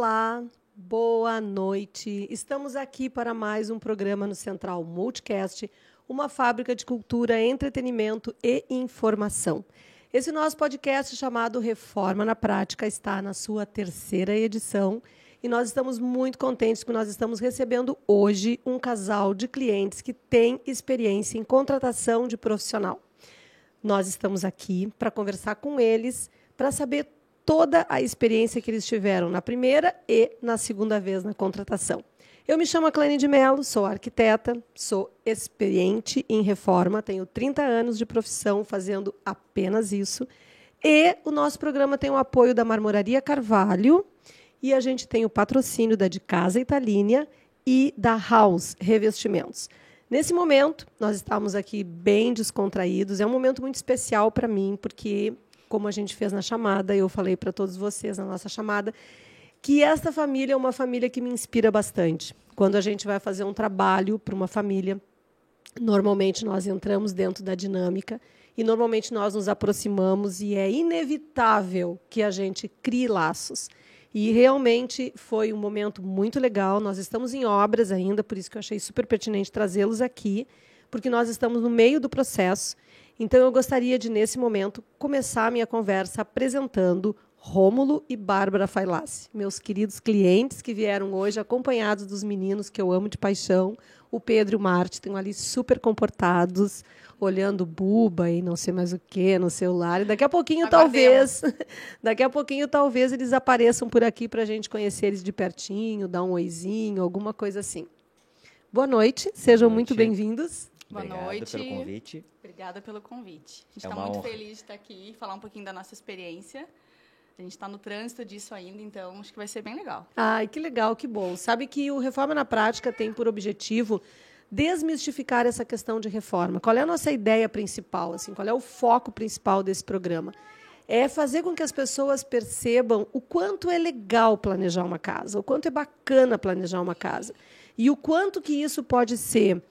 Olá, boa noite. Estamos aqui para mais um programa no Central Multicast, uma fábrica de cultura, entretenimento e informação. Esse nosso podcast chamado Reforma na Prática está na sua terceira edição e nós estamos muito contentes que nós estamos recebendo hoje um casal de clientes que tem experiência em contratação de profissional. Nós estamos aqui para conversar com eles, para saber toda a experiência que eles tiveram na primeira e na segunda vez na contratação. Eu me chamo Clane de Mello, sou arquiteta, sou experiente em reforma, tenho 30 anos de profissão fazendo apenas isso. E o nosso programa tem o apoio da Marmoraria Carvalho e a gente tem o patrocínio da De Casa Italínia e da House Revestimentos. Nesse momento, nós estamos aqui bem descontraídos. É um momento muito especial para mim, porque como a gente fez na chamada, eu falei para todos vocês na nossa chamada, que esta família é uma família que me inspira bastante. Quando a gente vai fazer um trabalho para uma família, normalmente nós entramos dentro da dinâmica e normalmente nós nos aproximamos e é inevitável que a gente crie laços. E realmente foi um momento muito legal. Nós estamos em obras ainda, por isso que eu achei super pertinente trazê-los aqui, porque nós estamos no meio do processo então, eu gostaria de, nesse momento, começar a minha conversa apresentando Rômulo e Bárbara Failassi, meus queridos clientes que vieram hoje acompanhados dos meninos que eu amo de paixão, o Pedro e o Marte, estão ali super comportados, olhando buba e não sei mais o que no celular. E daqui a pouquinho, talvez, daqui a pouquinho, talvez eles apareçam por aqui para a gente conhecer eles de pertinho, dar um oizinho, alguma coisa assim. Boa noite, sejam Boa noite. muito bem-vindos. Boa Obrigado noite. pelo convite. Obrigada pelo convite. A gente está é muito honra. feliz de estar aqui, falar um pouquinho da nossa experiência. A gente está no trânsito disso ainda, então acho que vai ser bem legal. Ai, que legal, que bom. Sabe que o Reforma na Prática tem por objetivo desmistificar essa questão de reforma. Qual é a nossa ideia principal? Assim, qual é o foco principal desse programa? é fazer com que as pessoas percebam o quanto é legal planejar uma casa, o quanto é bacana planejar uma casa e o quanto que isso pode ser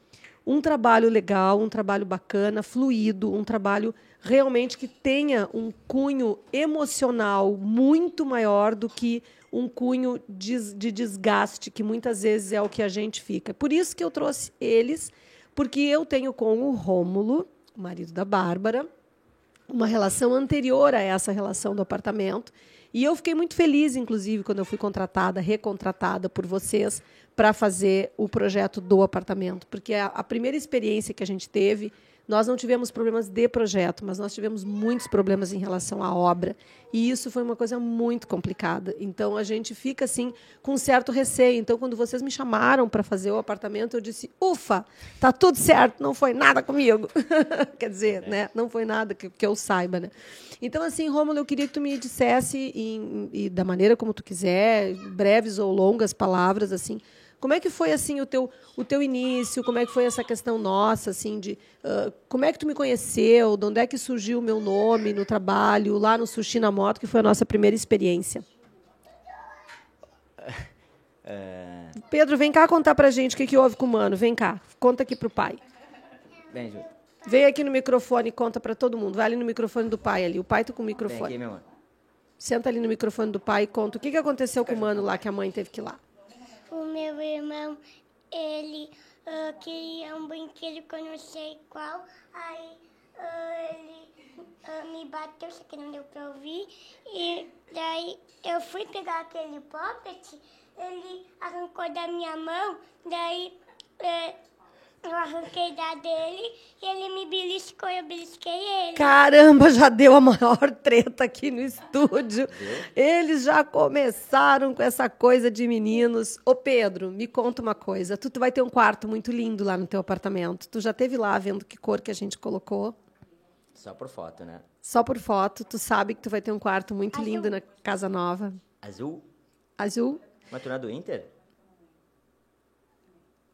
um trabalho legal, um trabalho bacana, fluido, um trabalho realmente que tenha um cunho emocional muito maior do que um cunho de desgaste, que muitas vezes é o que a gente fica. Por isso que eu trouxe eles, porque eu tenho com o Rômulo, o marido da Bárbara, uma relação anterior a essa relação do apartamento. E eu fiquei muito feliz, inclusive, quando eu fui contratada, recontratada por vocês para fazer o projeto do apartamento, porque a, a primeira experiência que a gente teve nós não tivemos problemas de projeto, mas nós tivemos muitos problemas em relação à obra. E isso foi uma coisa muito complicada. Então a gente fica assim com um certo receio. Então quando vocês me chamaram para fazer o apartamento, eu disse: "Ufa, tá tudo certo, não foi nada comigo". Quer dizer, né? Não foi nada que, que eu saiba, né? Então assim, Rômulo, eu queria que tu me dissesse em, em, da maneira como tu quiser, breves ou longas palavras assim, como é que foi assim o teu o teu início? Como é que foi essa questão nossa assim de uh, como é que tu me conheceu? De onde é que surgiu o meu nome no trabalho lá no Sushi na Moto, que foi a nossa primeira experiência? É... Pedro, vem cá contar pra gente o que, que houve com o mano. Vem cá, conta aqui pro pai. Vem, Ju. Vem aqui no microfone e conta para todo mundo. Vai ali no microfone do pai ali. O pai tá com o microfone. Vem aqui, meu mano. Senta ali no microfone do pai e conta o que, que aconteceu com o mano lá que a mãe teve que ir lá o meu irmão, ele uh, queria um brinquedo que eu não sei qual, aí uh, ele uh, me bateu, só que não deu pra ouvir, e daí eu fui pegar aquele poppet, ele arrancou da minha mão, daí eu arranquei da dele e ele me beliscou, eu belisquei ele. Caramba, já deu a maior treta aqui no estúdio. Eles já começaram com essa coisa de meninos. Ô Pedro, me conta uma coisa. Tu, tu vai ter um quarto muito lindo lá no teu apartamento. Tu já teve lá vendo que cor que a gente colocou? Só por foto, né? Só por foto. Tu sabe que tu vai ter um quarto muito Azul. lindo na casa nova. Azul? Azul. Mas tu não é do Inter?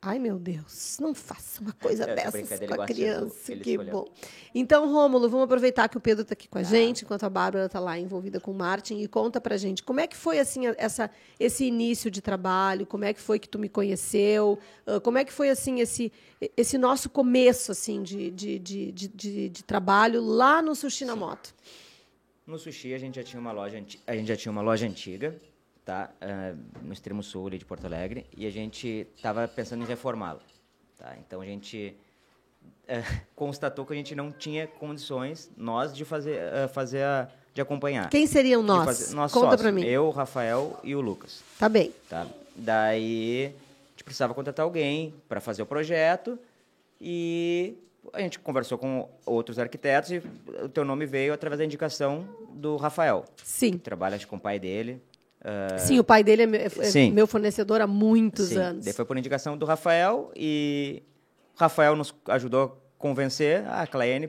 Ai, meu Deus, não faça uma coisa é, dessas com a criança. Que escolheu. bom. Então, Rômulo, vamos aproveitar que o Pedro está aqui com a ah. gente, enquanto a Bárbara está lá envolvida com o Martin, e conta pra gente como é que foi assim essa, esse início de trabalho, como é que foi que tu me conheceu, como é que foi assim esse, esse nosso começo assim de, de, de, de, de, de trabalho lá no Sushi na Moto. No Sushi a gente já tinha uma loja, a gente já tinha uma loja antiga, tá? Uh, no extremo sul de Porto Alegre, e a gente estava pensando em reformá-la. Tá? Então a gente uh, constatou que a gente não tinha condições, nós, de fazer, uh, fazer a, de acompanhar. Quem seriam nós? Fazer, nós Conta para mim. Eu, o Rafael e o Lucas. Tá bem. Tá? Daí a gente precisava contratar alguém para fazer o projeto e a gente conversou com outros arquitetos e o teu nome veio através da indicação do Rafael. Sim. Que trabalha com o pai dele. Uh, Sim, o pai dele é, é meu fornecedor há muitos Sim. anos. Daí foi por indicação do Rafael e o Rafael nos ajudou a convencer a Claene,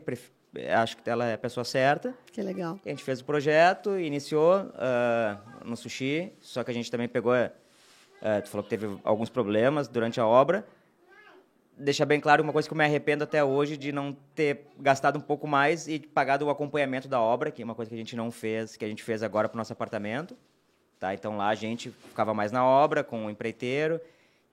acho que ela é a pessoa certa. Que legal. A gente fez o projeto, iniciou uh, no sushi, só que a gente também pegou. Uh, tu falou que teve alguns problemas durante a obra. Deixar bem claro uma coisa que eu me arrependo até hoje de não ter gastado um pouco mais e pagado o acompanhamento da obra, que é uma coisa que a gente não fez, que a gente fez agora para o nosso apartamento. Tá? Então lá a gente ficava mais na obra com o empreiteiro.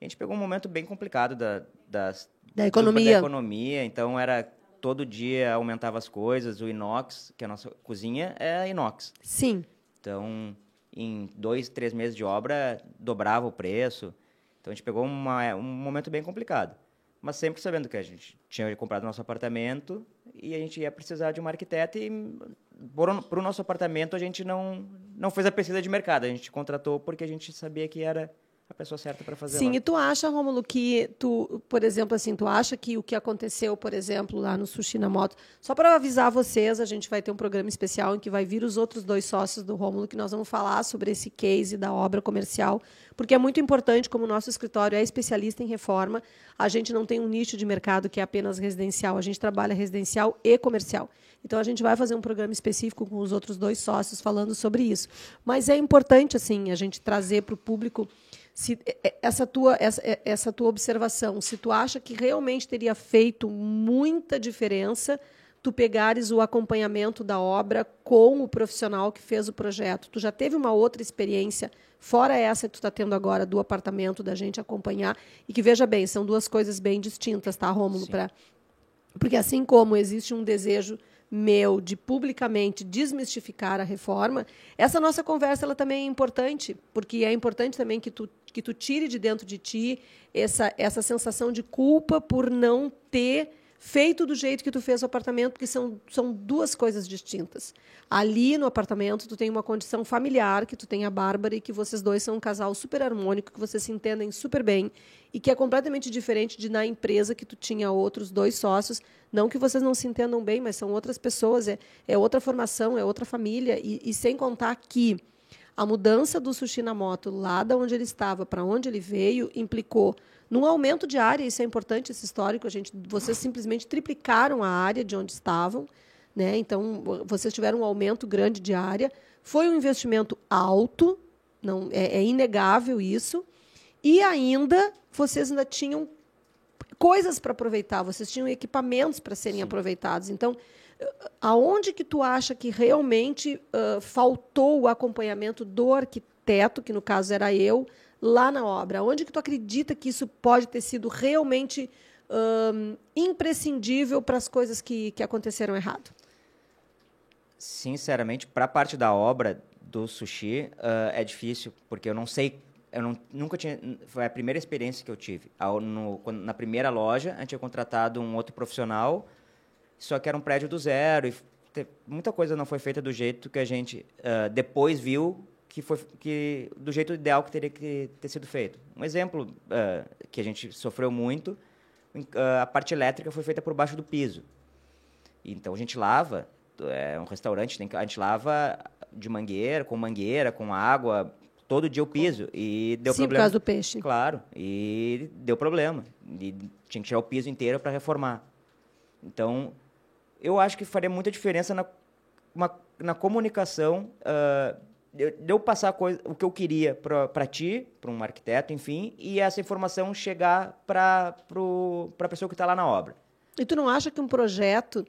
A gente pegou um momento bem complicado da, das, da economia. Da economia. Então era todo dia aumentava as coisas. O inox, que é a nossa cozinha, é inox. Sim. Então em dois, três meses de obra dobrava o preço. Então a gente pegou uma, um momento bem complicado. Mas sempre sabendo que a gente tinha comprado nosso apartamento e a gente ia precisar de um arquiteto e para o nosso apartamento, a gente não, não fez a pesquisa de mercado. A gente contratou porque a gente sabia que era a pessoa certa para fazer Sim, lá. e tu acha, Rômulo, que tu, por exemplo, assim, tu acha que o que aconteceu, por exemplo, lá no Sushi na Moto, só para avisar vocês, a gente vai ter um programa especial em que vai vir os outros dois sócios do Rômulo, que nós vamos falar sobre esse case da obra comercial, porque é muito importante, como o nosso escritório é especialista em reforma, a gente não tem um nicho de mercado que é apenas residencial, a gente trabalha residencial e comercial. Então a gente vai fazer um programa específico com os outros dois sócios falando sobre isso. Mas é importante assim a gente trazer para o público se essa tua essa, essa tua observação, se tu acha que realmente teria feito muita diferença tu pegares o acompanhamento da obra com o profissional que fez o projeto. Tu já teve uma outra experiência, fora essa que tu está tendo agora do apartamento, da gente acompanhar, e que, veja bem, são duas coisas bem distintas, tá, Rômulo? Pra... Porque assim como existe um desejo meu de publicamente desmistificar a reforma, essa nossa conversa ela também é importante, porque é importante também que tu, que tu tire de dentro de ti essa, essa sensação de culpa por não ter feito do jeito que tu fez o apartamento, porque são, são duas coisas distintas. Ali no apartamento, tu tem uma condição familiar, que tu tem a Bárbara e que vocês dois são um casal super harmônico, que vocês se entendem super bem e que é completamente diferente de na empresa que tu tinha outros dois sócios. Não que vocês não se entendam bem, mas são outras pessoas, é, é outra formação, é outra família. E, e sem contar que a mudança do sushi na moto lá da onde ele estava para onde ele veio implicou num aumento de área, isso é importante, esse histórico, a gente, vocês simplesmente triplicaram a área de onde estavam, né? então vocês tiveram um aumento grande de área, foi um investimento alto, não é, é inegável isso, e ainda vocês ainda tinham coisas para aproveitar, vocês tinham equipamentos para serem Sim. aproveitados. Então, aonde que tu acha que realmente uh, faltou o acompanhamento do arquiteto, que no caso era eu, lá na obra? Onde que tu acredita que isso pode ter sido realmente um, imprescindível para as coisas que, que aconteceram errado? Sinceramente, para a parte da obra do sushi, uh, é difícil, porque eu não sei eu não, nunca tinha. Foi a primeira experiência que eu tive. Ao, no, na primeira loja, a gente tinha contratado um outro profissional, só que era um prédio do zero. E te, muita coisa não foi feita do jeito que a gente uh, depois viu que foi que do jeito ideal que teria que ter sido feito. Um exemplo uh, que a gente sofreu muito, uh, a parte elétrica foi feita por baixo do piso. Então a gente lava, é um restaurante, a gente lava de mangueira, com mangueira, com água, todo dia o piso e deu Sim, problema. por causa do peixe. Claro, e deu problema. E tinha que tirar o piso inteiro para reformar. Então, eu acho que faria muita diferença na, uma, na comunicação uh, de eu passar coisa, o que eu queria para ti, para um arquiteto, enfim, e essa informação chegar para a pessoa que está lá na obra. E tu não acha que um projeto.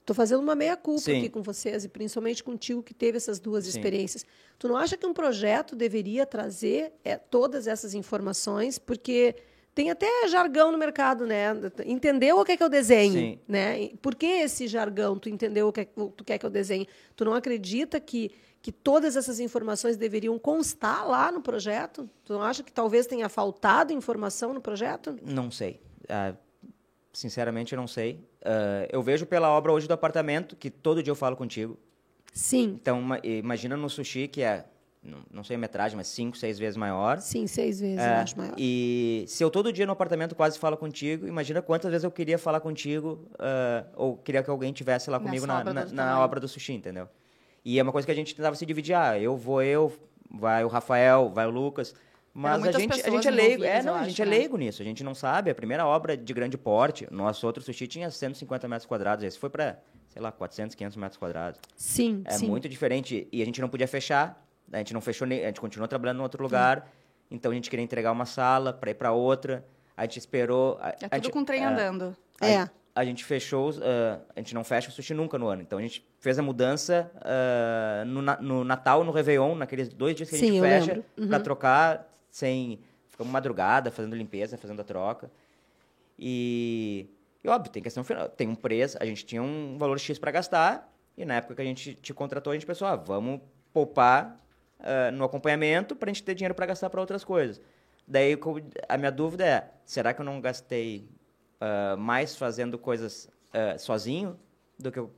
Estou fazendo uma meia-culpa aqui com vocês, e principalmente contigo que teve essas duas Sim. experiências. Tu não acha que um projeto deveria trazer é, todas essas informações? Porque tem até jargão no mercado, né? Entendeu o que é que eu desenho, Sim. né? Por que esse jargão? Tu entendeu o que é, tu quer que eu desenhe? Tu não acredita que que todas essas informações deveriam constar lá no projeto? Tu não acha que talvez tenha faltado informação no projeto? Não sei. Uh, sinceramente, eu não sei. Uh, eu vejo pela obra hoje do apartamento, que todo dia eu falo contigo. Sim. Então, imagina no sushi, que é, não, não sei a metragem, mas cinco, seis vezes maior. Sim, seis vezes, é, eu acho maior. E se eu todo dia no apartamento quase falo contigo, imagina quantas vezes eu queria falar contigo, uh, ou queria que alguém tivesse lá comigo na, na, na obra do sushi, entendeu? E é uma coisa que a gente tentava se dividir. Ah, eu vou eu, vai o Rafael, vai o Lucas. Mas a gente, a gente é leigo. É, não, a gente é acho, é leigo né? nisso. A gente não sabe. A primeira obra de grande porte, nosso outro sushi tinha 150 metros quadrados. Esse foi para, sei lá, 400, 500 metros quadrados. Sim, É sim. muito diferente. E a gente não podia fechar. A gente não fechou, a gente continuou trabalhando em outro lugar. Sim. Então a gente queria entregar uma sala para ir para outra. A gente esperou. A, é tudo gente, com trem é, andando. É a gente fechou, uh, a gente não fecha o sushi nunca no ano. Então a gente fez a mudança uh, no, no, Natal, no Réveillon, naqueles dois dias que Sim, a gente fecha, uhum. para trocar sem. Ficamos madrugada fazendo limpeza, fazendo a troca. E, e óbvio, tem questão final. Tem um preço, a gente tinha um valor X para gastar, e na época que a gente te contratou, a gente pensou, ah, vamos poupar uh, no acompanhamento para a gente ter dinheiro para gastar para outras coisas. Daí a minha dúvida é, será que eu não gastei uh, mais fazendo coisas uh, sozinho do que eu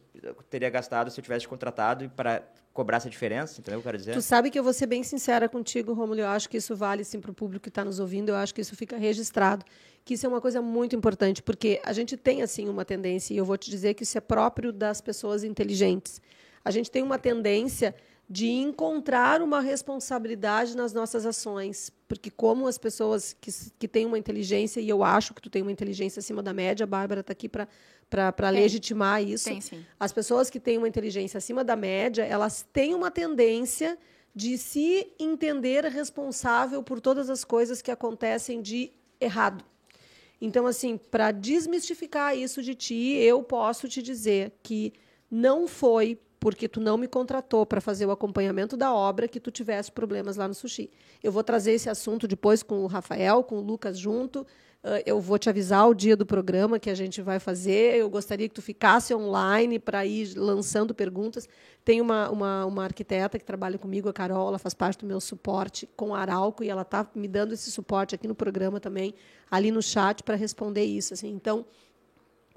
teria gastado se eu tivesse contratado para cobrar essa diferença, entendeu o que eu quero dizer? Tu sabe que eu vou ser bem sincera contigo, Romulo, eu acho que isso vale sim para o público que está nos ouvindo, eu acho que isso fica registrado, que isso é uma coisa muito importante, porque a gente tem assim uma tendência, e eu vou te dizer que isso é próprio das pessoas inteligentes. A gente tem uma tendência de encontrar uma responsabilidade nas nossas ações. Porque como as pessoas que, que têm uma inteligência, e eu acho que tu tem uma inteligência acima da média, a Bárbara está aqui para legitimar isso. Tem, sim. As pessoas que têm uma inteligência acima da média, elas têm uma tendência de se entender responsável por todas as coisas que acontecem de errado. Então, assim, para desmistificar isso de ti, eu posso te dizer que não foi porque tu não me contratou para fazer o acompanhamento da obra que tu tivesse problemas lá no sushi. Eu vou trazer esse assunto depois com o Rafael, com o Lucas junto. Uh, eu vou te avisar o dia do programa que a gente vai fazer. Eu gostaria que tu ficasse online para ir lançando perguntas. Tem uma, uma, uma, arquiteta que trabalha comigo, a Carol, ela faz parte do meu suporte com a Arauco e ela está me dando esse suporte aqui no programa também, ali no chat, para responder isso. Assim. Então,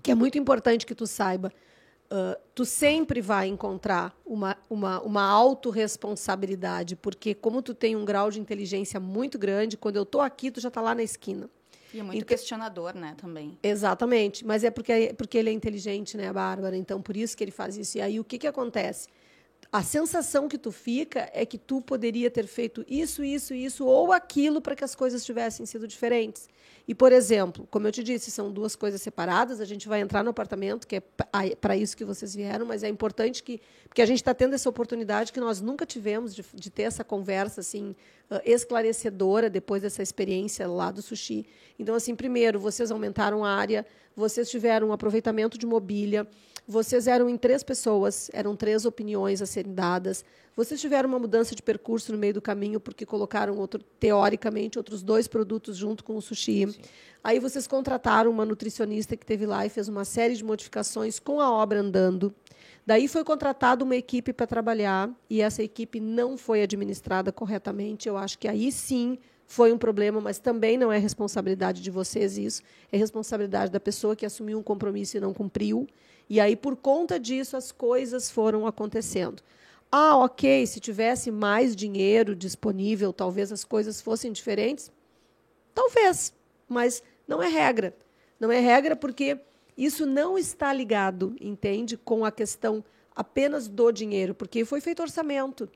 que é muito importante que tu saiba Uh, tu sempre vai encontrar uma, uma, uma autorresponsabilidade, porque como tu tem um grau de inteligência muito grande, quando eu estou aqui, tu já está lá na esquina. E é muito então, questionador, né, também. Exatamente, mas é porque, porque ele é inteligente, né, Bárbara? Então, por isso que ele faz isso. E aí, o que, que acontece? A sensação que tu fica é que tu poderia ter feito isso, isso, isso ou aquilo para que as coisas tivessem sido diferentes. E, por exemplo, como eu te disse, são duas coisas separadas. A gente vai entrar no apartamento, que é para isso que vocês vieram, mas é importante que. Porque a gente está tendo essa oportunidade que nós nunca tivemos de, de ter essa conversa assim esclarecedora depois dessa experiência lá do sushi. Então, assim, primeiro, vocês aumentaram a área, vocês tiveram um aproveitamento de mobília. Vocês eram em três pessoas, eram três opiniões a serem dadas. Vocês tiveram uma mudança de percurso no meio do caminho porque colocaram outro, teoricamente outros dois produtos junto com o sushi. Sim. Aí vocês contrataram uma nutricionista que teve lá e fez uma série de modificações com a obra andando. Daí foi contratada uma equipe para trabalhar e essa equipe não foi administrada corretamente. Eu acho que aí sim foi um problema, mas também não é responsabilidade de vocês isso, é responsabilidade da pessoa que assumiu um compromisso e não cumpriu. E aí, por conta disso, as coisas foram acontecendo. Ah, ok, se tivesse mais dinheiro disponível, talvez as coisas fossem diferentes. Talvez, mas não é regra. Não é regra porque isso não está ligado, entende, com a questão apenas do dinheiro, porque foi feito orçamento.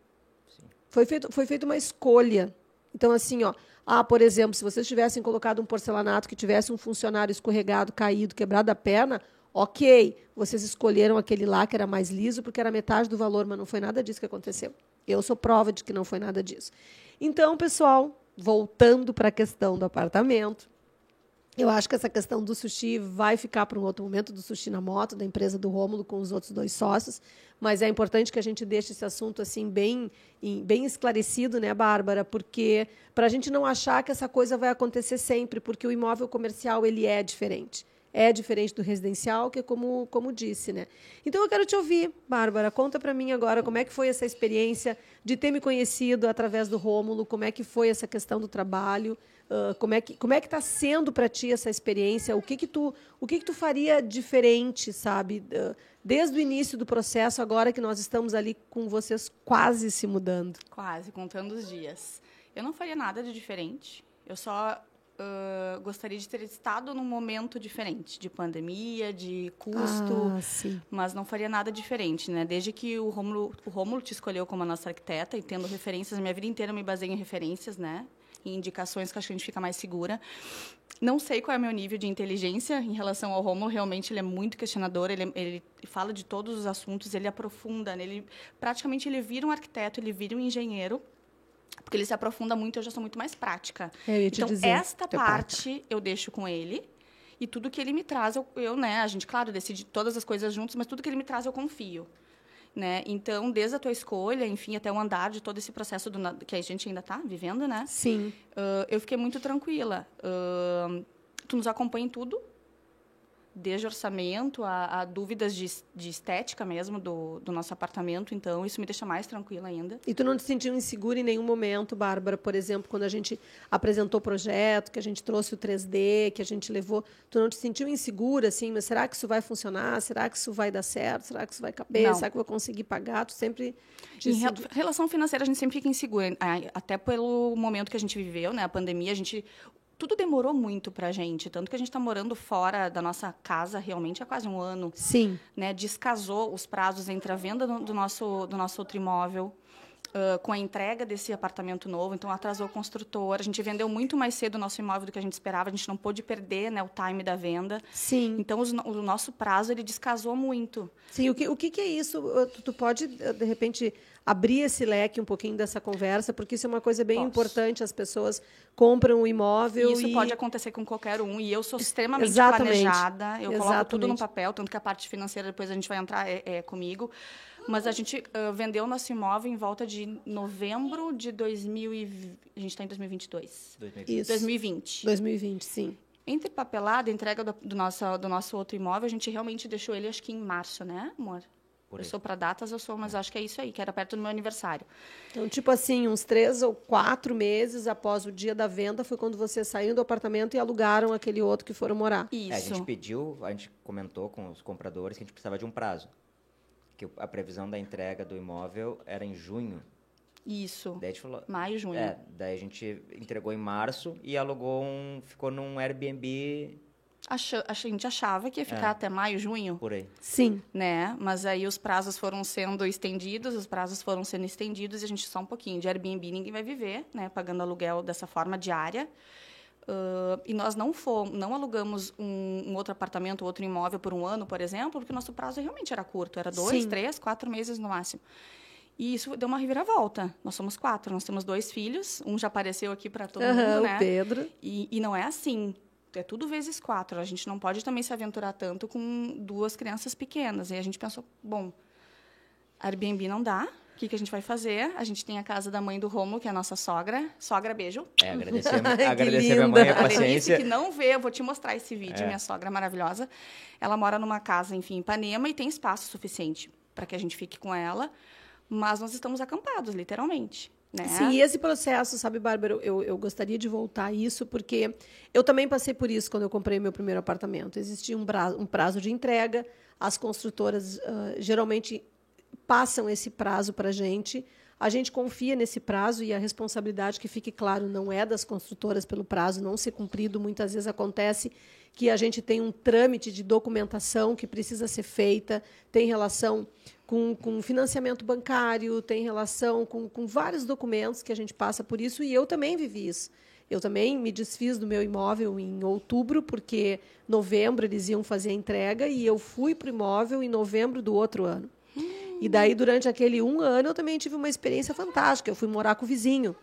Foi feito, foi feita uma escolha. Então, assim, ó, ah, por exemplo, se vocês tivessem colocado um porcelanato que tivesse um funcionário escorregado, caído, quebrado a perna, Ok, vocês escolheram aquele lá que era mais liso porque era metade do valor, mas não foi nada disso que aconteceu. Eu sou prova de que não foi nada disso. Então, pessoal, voltando para a questão do apartamento, eu acho que essa questão do sushi vai ficar para um outro momento, do sushi na moto, da empresa do Rômulo com os outros dois sócios, mas é importante que a gente deixe esse assunto assim bem, bem esclarecido, né, Bárbara? Porque para a gente não achar que essa coisa vai acontecer sempre, porque o imóvel comercial ele é diferente é diferente do residencial, que é como, como disse, né? Então eu quero te ouvir, Bárbara. Conta para mim agora como é que foi essa experiência de ter me conhecido através do Rômulo, como é que foi essa questão do trabalho, uh, como é que como é que está sendo para ti essa experiência? O que que tu o que que tu faria diferente, sabe? Uh, desde o início do processo, agora que nós estamos ali com vocês quase se mudando. Quase, contando os dias. Eu não faria nada de diferente. Eu só uh, gostaria de ter estado num momento diferente, de pandemia, de custo, ah, mas não faria nada diferente, né? Desde que o Rômulo, o Rômulo te escolheu como a nossa arquiteta e tendo referências, minha vida inteira eu me baseei em referências, né? Indicações que acho que a gente fica mais segura. Não sei qual é o meu nível de inteligência em relação ao Romulo. Realmente ele é muito questionador. Ele, ele fala de todos os assuntos. Ele aprofunda. Ele praticamente ele vira um arquiteto. Ele vira um engenheiro porque ele se aprofunda muito, eu já sou muito mais prática. então, dizer, esta parte eu deixo com ele. E tudo que ele me traz, eu, eu, né, a gente, claro, decide todas as coisas juntos, mas tudo que ele me traz eu confio. Né? Então, desde a tua escolha, enfim, até o andar de todo esse processo do, que a gente ainda está vivendo, né? Sim. Uh, eu fiquei muito tranquila. Uh, tu nos acompanha em tudo, desde orçamento a, a dúvidas de, de, estética mesmo do, do, nosso apartamento, então isso me deixa mais tranquila ainda. E tu não te sentiu insegura em nenhum momento, Bárbara, por exemplo, quando a gente apresentou o projeto, que a gente trouxe o 3D, que a gente levou, tu não te sentiu insegura assim, mas será que isso vai funcionar? Será que isso vai dar certo? Será que isso vai caber? Não. Será que eu vou conseguir pagar? Tu sempre Em re relação financeira a gente sempre fica insegura, até pelo momento que a gente viveu, né, a pandemia, a gente tudo demorou muito para a gente, tanto que a gente está morando fora da nossa casa realmente há quase um ano. Sim. Né? Descasou os prazos entre a venda do, do nosso, do nosso outro imóvel. Uh, com a entrega desse apartamento novo, então atrasou o construtor. A gente vendeu muito mais cedo o nosso imóvel do que a gente esperava, a gente não pôde perder né, o time da venda. Sim. Então, os, o nosso prazo, ele descasou muito. Sim, o que, o que, é isso? Tu, tu pode, de repente, abrir esse leque um pouquinho dessa conversa, porque isso é uma coisa bem Posso. importante. As pessoas compram um imóvel Isso e... pode acontecer com qualquer um. E eu sou extremamente Exatamente. planejada. Eu coloco tudo no Exatamente. papel, tanto que a parte financeira depois a gente vai entrar é, é comigo. Mas a gente ah, vendeu nosso imóvel em volta de novembro de 2000 e... A gente está em 2022. Isso. 2020. 2020, sim. Entre papelada, entrega do, do, nosso, do nosso outro imóvel, a gente realmente deixou ele, acho que em março, né, amor? Por eu aí. sou para datas, eu sou, mas acho que é isso aí, que era perto do meu aniversário. Então, tipo assim, uns três ou quatro meses após o dia da venda foi quando vocês saíram do apartamento e alugaram aquele outro que foram morar. Isso. É, a gente pediu, a gente comentou com os compradores que a gente precisava de um prazo. Que a previsão da entrega do imóvel era em junho. Isso. Daí a gente falou. Maio, junho. É, daí a gente entregou em março e alugou um. ficou num Airbnb Acha- a gente achava que ia ficar É. até maio, junho. por aí. Sim. né? Mas aí os prazos foram sendo estendidos, os prazos foram sendo estendidos e a gente só um pouquinho de Airbnb ninguém vai viver, né? Pagando aluguel dessa forma diária. Ah, e nós não fomos, não alugamos um, um outro apartamento, outro imóvel por um ano, por exemplo, porque o nosso prazo realmente era curto, era dois, Sim. três, quatro meses no máximo. E isso deu uma reviravolta. Nós somos quatro, nós temos dois filhos, um já apareceu aqui para todo Aham, mundo, o né? Pedro. E, e não é assim. É tudo vezes quatro. A gente não pode também se aventurar tanto com duas crianças pequenas. E a gente pensou, bom, Airbnb não dá. O que, que a gente vai fazer? A gente tem a casa da mãe do Romulo, que é a nossa sogra. Sogra, beijo. É, agradecer, a- Ai, que agradecer a minha mãe a linda. A paciência. que não vê, eu vou te mostrar esse vídeo. É. Minha sogra maravilhosa. Ela mora numa casa, enfim, em Ipanema e tem espaço suficiente para que a gente fique com ela. Mas nós estamos acampados, literalmente. Né? Sim, e esse processo, sabe, Bárbara, eu, eu gostaria de voltar a isso, porque eu também passei por isso quando eu comprei meu primeiro apartamento. Existia um prazo, um prazo de entrega, as construtoras ah, geralmente passam esse prazo para a gente. A gente confia nesse prazo e a responsabilidade, que fique claro, não é das construtoras pelo prazo não ser cumprido. Muitas vezes acontece que a gente tem um trâmite de documentação que precisa ser feita, tem relação com, com financiamento bancário, tem relação com, com vários documentos que a gente passa por isso, e eu também vivi isso. Eu também me desfiz do meu imóvel em outubro, porque novembro eles iam fazer a entrega, e eu fui para o imóvel em novembro do outro ano. E daí, durante aquele um ano, eu também tive uma experiência fantástica. Eu fui morar com o vizinho.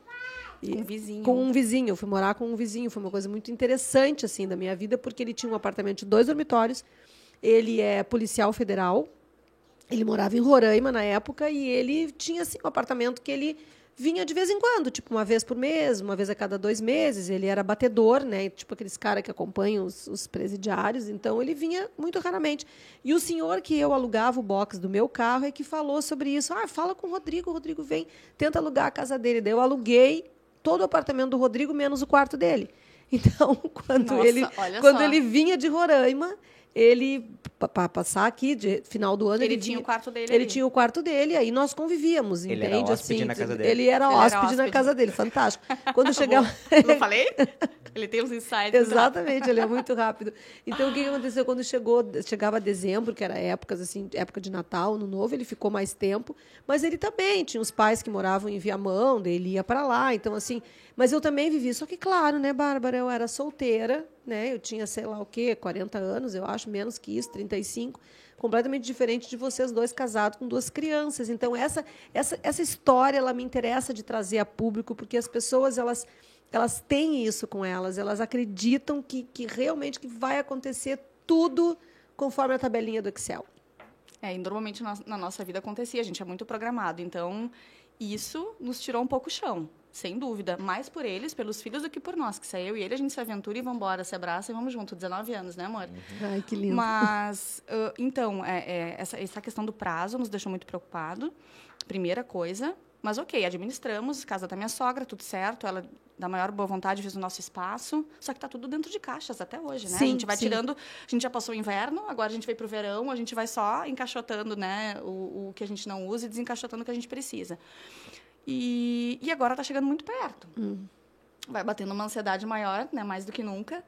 E- Com o vizinho. Com um vizinho. Eu fui morar com um vizinho. Foi uma coisa muito interessante, assim, da minha vida, porque ele tinha um apartamento de dois dormitórios. Ele é policial federal. Ele morava em Roraima na época e ele tinha, assim, um apartamento que ele vinha de vez em quando, tipo uma vez por mês, uma vez a cada dois meses. Ele era batedor, né? Tipo aqueles caras que acompanham os, os presidiários. Então ele vinha muito raramente. E o senhor que eu alugava o box do meu carro é que falou sobre isso. Ah, fala com o Rodrigo, o Rodrigo vem, tenta alugar a casa dele. Daí eu aluguei todo o apartamento do Rodrigo, menos o quarto dele. Então, quando Nossa, ele quando só. ele vinha de Roraima, ele para passar aqui de final do ano Ele ele, tinha o quarto dele Ele ali. tinha o quarto dele, aí nós convivíamos, Ele entende? era hóspede assim, na casa dele. Ele era Ele era hóspede na casa dele, fantástico. Quando chegava Não falei? Ele tem uns insights. Exatamente, ele é muito rápido. Então, o que aconteceu quando chegou, chegava dezembro, que era épocas assim, época de Natal, no novo, ele ficou mais tempo, mas ele também tinha os pais que moravam em Viamão, ele ia para lá, então assim, mas eu também vivi, só que claro, né, Bárbara, eu era solteira, né? Eu tinha, sei lá o quê, 40 anos, eu acho, menos que isso, 35, completamente diferente de vocês dois casados com duas crianças. Então, essa essa essa história ela me interessa de trazer a público, porque as pessoas elas elas têm isso com elas, elas acreditam que, que realmente que vai acontecer tudo conforme a tabelinha do Excel. É, e normalmente na, na nossa vida acontecia, a gente é muito programado. Então, isso nos tirou um pouco o chão, sem dúvida. Mais por eles, pelos filhos, do que por nós. Que se é eu e ele, a gente se aventura e vamos embora, se abraça e vamos junto. 19 anos, né, amor? Ai, que lindo. Mas, ãh, então, é, é, essa, essa questão do prazo nos deixou muito preocupado. Primeira coisa. Mas, ok, administramos, casa da minha sogra, tudo certo. Ela, da maior boa vontade, fez o nosso espaço. Só que está tudo dentro de caixas até hoje, né? Sim, a gente vai sim. tirando. A gente já passou o inverno, agora a gente veio para o verão, a gente vai só encaixotando né, o, o que a gente não usa e desencaixotando o que a gente precisa. E, e agora está chegando muito perto. Vai batendo uma ansiedade maior, né, mais do que nunca.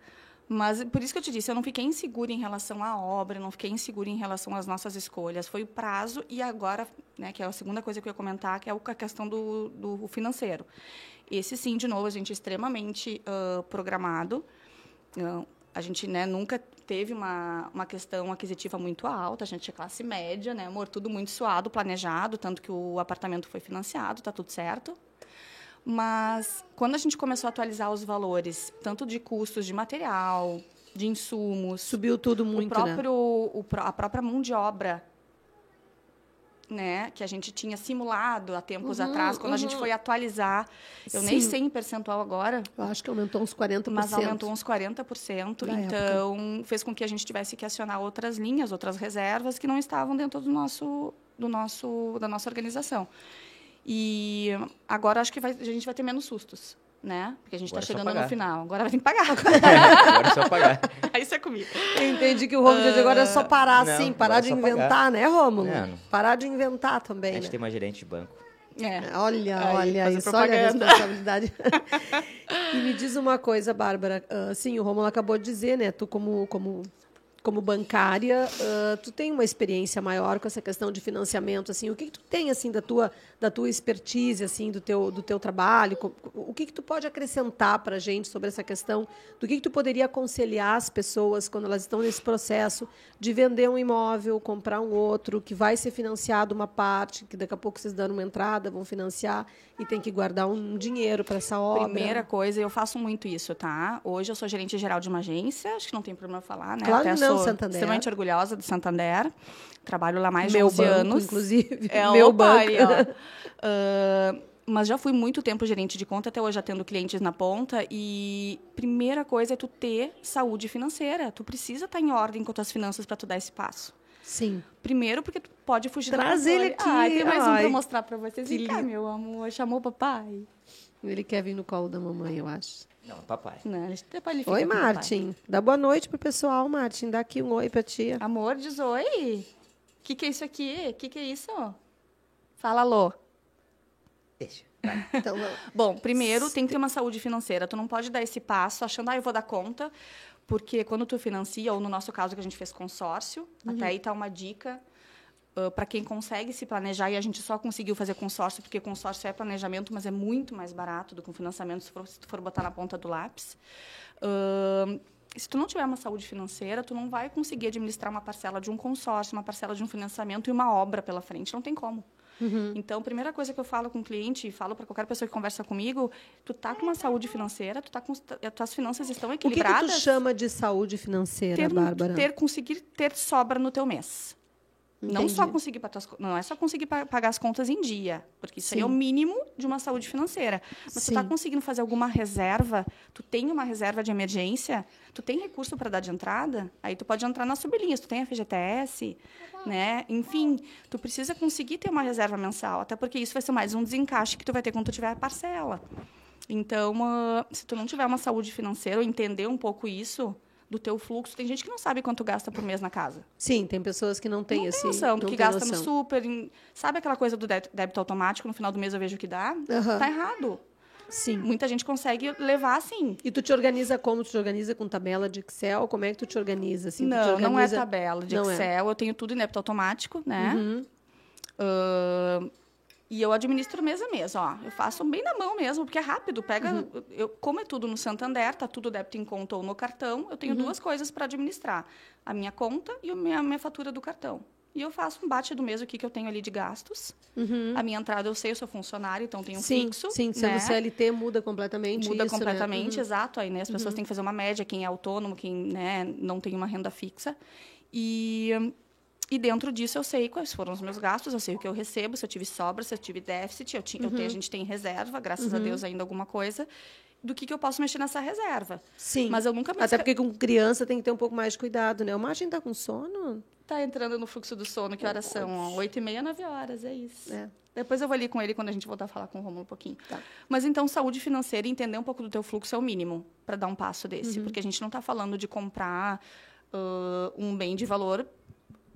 Mas por isso que eu te disse, eu não fiquei insegura em relação à obra, não fiquei insegura em relação às nossas escolhas. Foi o prazo e agora, né, que é a segunda coisa que eu ia comentar, que é a questão do, do financeiro. Esse sim, de novo, a gente é extremamente uh, programado. Uh, a gente né, nunca teve uma, uma questão aquisitiva muito alta, a gente é classe média, né, amor? Tudo muito suado, planejado, tanto que o apartamento foi financiado, está tudo certo. Mas quando a gente começou a atualizar os valores, tanto de custos de material, de insumos, subiu tudo muito, o próprio, né? o, a própria mão de obra, né, que a gente tinha simulado há tempos Uhum, atrás, quando a gente uhum. foi atualizar, eu nem Sim. sei em percentual agora, Eu acho que aumentou uns 40%. mas aumentou uns 40%, Da então fez com que a gente tivesse que acionar outras linhas, outras reservas que não estavam dentro do nosso, do nosso, da nossa organização. E agora acho que vai- a gente vai ter menos sustos, né? Porque a gente está Agora é chegando no final. Agora vai ter que pagar. Agora é só pagar. Aí isso é comigo. Eu entendi que o Romulo de agora é só parar não, assim, parar agora de é só pagar. inventar, né, Rômulo? É. Parar de inventar também, A gente né? tem uma gerente de banco. É. Olha, Aí, olha isso, olha a propaganda. responsabilidade. e me diz uma coisa, Bárbara. ah, sim, o Romulo acabou de dizer, né? Tu como, como, como bancária, ah, tu tem uma experiência maior com essa questão de financiamento, assim. O que, que tu tem, assim, da tua, da tua expertise, assim, do teu, do teu trabalho? O que, que tu pode acrescentar para a gente sobre essa questão? Do que, que tu poderia aconselhar as pessoas quando elas estão nesse processo de vender um imóvel, comprar um outro, que vai ser financiado uma parte, que daqui a pouco vocês dão uma entrada, vão financiar e tem que guardar um dinheiro para essa obra. Primeira coisa, eu faço muito isso, tá? Hoje eu sou gerente geral de uma agência, acho que não tem problema falar, né? Claro Até não, sou Santander. extremamente orgulhosa do Santander. Trabalho lá mais de Meu 11 banco, anos. inclusive. É, Meu banco. aí. Ah, mas já fui muito tempo gerente de conta, até hoje atendo clientes na ponta. E primeira coisa é tu ter saúde financeira. Tu precisa estar em ordem com as tuas finanças para tu dar esse passo. Sim. Primeiro, porque tu pode fugir Traz da ele aqui, Ai, tem mais um ai, para mostrar para vocês. Vem cá, meu amor. Chamou o papai? Ele quer vir no colo da mamãe, eu acho. Não, papai. Não, depois ele Oi, o papai. Martin. Dá boa noite pro pessoal, Martin. Dá aqui um oi pra tia. Amor, diz oi. O que, que é isso aqui? O que, que é isso? Fala alô. Deixa. Então, Bom, primeiro tem que ter uma saúde financeira. Tu não pode dar esse passo achando, ah, eu vou dar conta, porque quando tu financia, ou no nosso caso que a gente fez consórcio, até aí tá uma dica para quem consegue se planejar e a gente só conseguiu fazer consórcio porque consórcio é planejamento, mas é muito mais barato do que um financiamento se, for, se tu for botar na ponta do lápis. Ahn, se tu não tiver uma saúde financeira, tu não vai conseguir administrar uma parcela de um consórcio, uma parcela de um financiamento e uma obra pela frente. Não tem como. Então, a primeira coisa que eu falo com o cliente, e falo para qualquer pessoa que conversa comigo, tu tá com uma saúde financeira, tu tá com, as tuas finanças estão o que, que equilibradas. tu chama de saúde financeira, ter, Bárbara? ter conseguir ter sobra no teu mês. Não Entendi. só conseguir não é só conseguir pa- pagar as contas em dia, porque isso aí é o mínimo de uma saúde financeira. Mas tu tá Sim. conseguindo fazer alguma reserva, tu tem uma reserva de emergência, tu tem recurso para dar de entrada, aí tu pode entrar nas sublinhas, tu tem a FGTS, né? Enfim, tu precisa conseguir ter uma reserva mensal, até porque isso vai ser mais um desencaixe que tu vai ter quando tu tiver a parcela. Então, ah, se tu não tiver uma saúde financeira, ou entender um pouco isso do teu fluxo, tem gente que não sabe quanto gasta por mês na casa. Sim, tem pessoas que não têm não esse. tem noção do não que gasta no noção. super. em- sabe aquela coisa do débito, automático, no final do mês eu vejo o que dá? Aham. Tá errado. Sim. Muita gente consegue levar assim. E tu te organiza como? Tu te organiza com tabela de Excel? Como é que tu te organiza? Assim, tu te não, não é organiza- tabela de Não é. Excel. Eu tenho tudo em débito automático, né? Uhum. Ahn, e eu administro mês a mês, ó. Eu faço bem na mão mesmo, porque é rápido. Pega, Uhum. eu, como é tudo no Santander, tá tudo débito em conta ou no cartão, eu tenho Uhum. duas coisas para administrar: a minha conta e a minha, a minha fatura do cartão. E eu faço um bate do mês o que, que eu tenho ali de gastos. A minha entrada eu sei, eu sou funcionário, então tenho um Uhum. sim, fixo. sim, sendo né? CLT muda completamente Muda isso, né? completamente, Uhum. exato. Aí né, as pessoas têm que fazer uma média, quem é autônomo, quem né, não tem uma renda fixa. E, e dentro disso eu sei quais foram os meus gastos, eu sei o que eu recebo, se eu tive sobra, se eu tive déficit, eu ti- eu Uhum. tenho, a gente tem reserva, graças a Deus ainda alguma coisa, do que, que eu posso mexer nessa reserva. Sim. Mas eu nunca me Até porque com criança tem que ter um pouco mais de cuidado, né? O Martin tá com sono? Tá entrando no fluxo do sono, que horas são? Oito e meia, nove horas, é isso. É. Depois eu vou ali com ele quando a gente voltar a falar com o Romulo um pouquinho. Tá. Mas então, saúde financeira e entender um pouco do teu fluxo é o mínimo para dar um passo desse. Uhum. Porque a gente não está falando de comprar ah, um bem de valor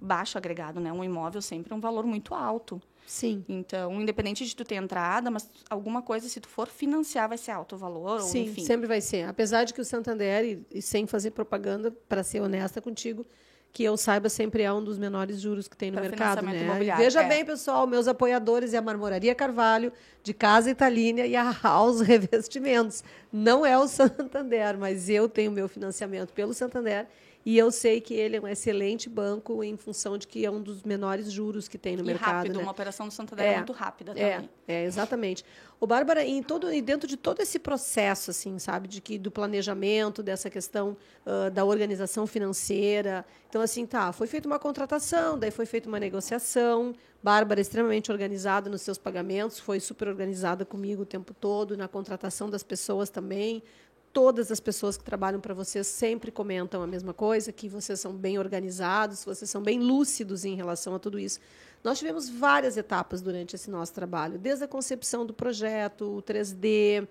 baixo agregado, né? Um imóvel sempre é um valor muito alto. Sim. Então, independente de tu ter entrada, mas alguma coisa, se tu for financiar, vai ser alto o valor, Sim, ou enfim. sempre vai ser. Apesar de que o Santander, e, e sem fazer propaganda, para ser honesta contigo, que eu saiba, sempre é um dos menores juros que tem no Pra mercado. financiamento Né? imobiliário, Veja é. bem, pessoal, meus apoiadores é a Marmoraria Carvalho, de Casa Italínia e a House Revestimentos. Não é o Santander, mas eu tenho meu financiamento pelo Santander e eu sei que ele é um excelente banco em função de que é um dos menores juros que tem no e mercado. rápido, né? uma operação do Santander é, É, muito rápida É, também. é, exatamente. O Bárbara, em todo, e dentro de todo esse processo, assim, sabe, de que do planejamento, dessa questão ah, da organização financeira. Então, assim, tá, foi feita uma contratação, daí foi feita uma negociação. Bárbara extremamente organizada nos seus pagamentos, foi super organizada comigo o tempo todo, na contratação das pessoas também. Todas as pessoas que trabalham para vocês sempre comentam a mesma coisa, que vocês são bem organizados, vocês são bem lúcidos em relação a tudo isso. Nós tivemos várias etapas durante esse nosso trabalho, desde a concepção do projeto, o 3D,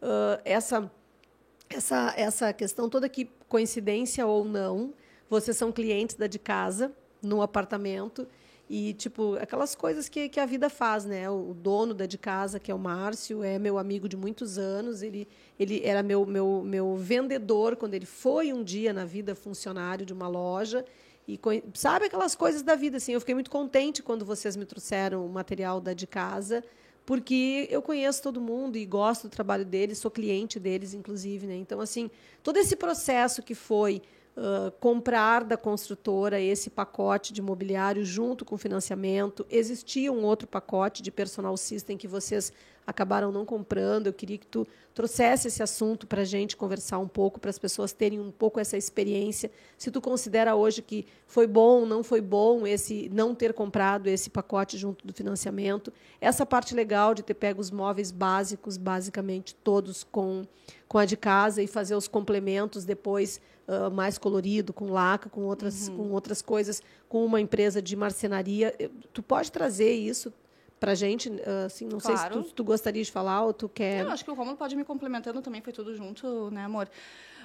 ah, essa, essa, essa questão toda que, coincidência ou não, vocês são clientes da de casa, no apartamento, e, tipo, aquelas coisas que, que a vida faz, né? O dono da de casa, que é o Márcio, é meu amigo de muitos anos. Ele, ele era meu, meu, meu vendedor quando ele foi um dia na vida funcionário de uma loja. E sabe aquelas coisas da vida, assim. Eu fiquei muito contente quando vocês me trouxeram o material da de casa, porque eu conheço todo mundo e gosto do trabalho deles, sou cliente deles, inclusive, né? Então, assim, todo esse processo que foi comprar da construtora esse pacote de mobiliário junto com o financiamento. Existia um outro pacote de personal system que vocês acabaram não comprando. Eu queria que tu trouxesse esse assunto para a gente conversar um pouco, para as pessoas terem um pouco essa experiência. Se tu considera hoje que foi bom, não foi bom esse não ter comprado esse pacote junto do financiamento, essa parte legal de ter pego os móveis básicos, basicamente todos com com a de casa e fazer os complementos depois ah, mais colorido, com laca, com outras, com outras coisas, com uma empresa de marcenaria. Tu pode trazer isso para gente? Assim, não sei Claro. se tu, tu gostaria de falar ou tu quer. Eu acho que o Romulo pode me complementando também, foi tudo junto, né, amor?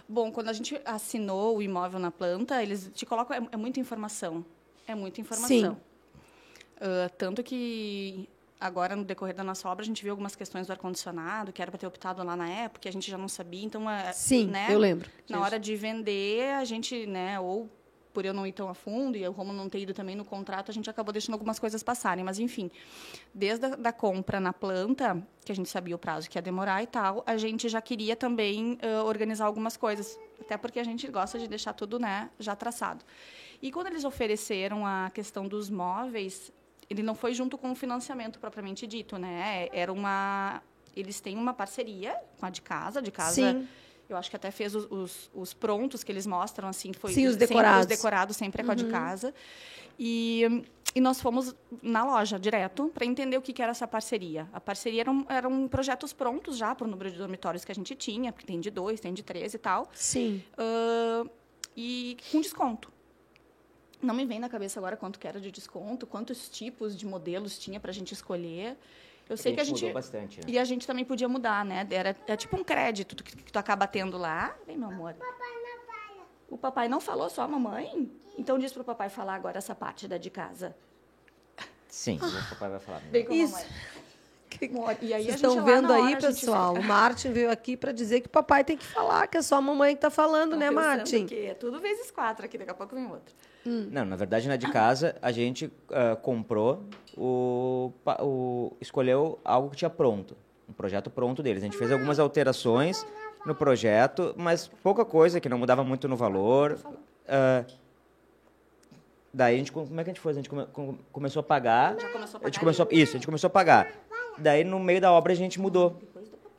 Bom, quando a gente assinou o imóvel na planta, eles te colocam. É, é muita informação. É muita informação. Ah, tanto que agora, no decorrer da nossa obra, a gente viu algumas questões do ar-condicionado, que era para ter optado lá na época, que a gente já não sabia. Então, é, Sim, né, eu lembro. Na hora de vender, a gente, né, ou por eu não ir tão a fundo e o Romulo não ter ido também no contrato, a gente acabou deixando algumas coisas passarem. Mas, enfim, desde a da compra na planta, que a gente sabia o prazo que ia demorar e tal, a gente já queria também ãh, organizar algumas coisas. Até porque a gente gosta de deixar tudo né, já traçado. E quando eles ofereceram a questão dos móveis, ele não foi junto com o financiamento propriamente dito, né? Era uma... Eles têm uma parceria com a de casa, de casa... Sim. Eu acho que até fez os, os, os prontos que eles mostram, assim, foi Sim, os sempre decorados. Uhum. os decorados sempre é com a de casa. E, e nós fomos na loja direto para entender o que, que era essa parceria. A parceria eram, eram projetos prontos já para o número de dormitórios que a gente tinha, porque tem de dois, tem de três e tal, Sim. ah, e com desconto. Não me vem na cabeça agora quanto que era de desconto, quantos tipos de modelos tinha para a gente escolher. Eu sei que a gente mudou bastante, né? e a gente também podia mudar, né? Era, é tipo um crédito que, que tu acaba tendo lá. Vem, meu amor. O papai não falou, só a mamãe? Então diz pro papai falar agora essa parte da de casa. Sim, o papai vai falar. Vem com a Isso. E aí Vocês a gente estão vendo aí, hora, a gente pessoal? O Martin veio aqui para dizer que o papai tem que falar, que é só a mamãe que está falando, Tão né, Martin? Que é tudo vezes quatro aqui, daqui a pouco vem outro. Não, na verdade, na de casa, a gente ah, comprou o, o... Escolheu algo que tinha pronto. Um projeto pronto deles. A gente fez algumas alterações no projeto, mas pouca coisa, que não mudava muito no valor. Ah, daí, a gente, como é que a gente fez? A gente come- com- começou a pagar. Já começou a A gente pagar começou, isso, a gente começou a pagar. Daí, no meio da obra, a gente mudou.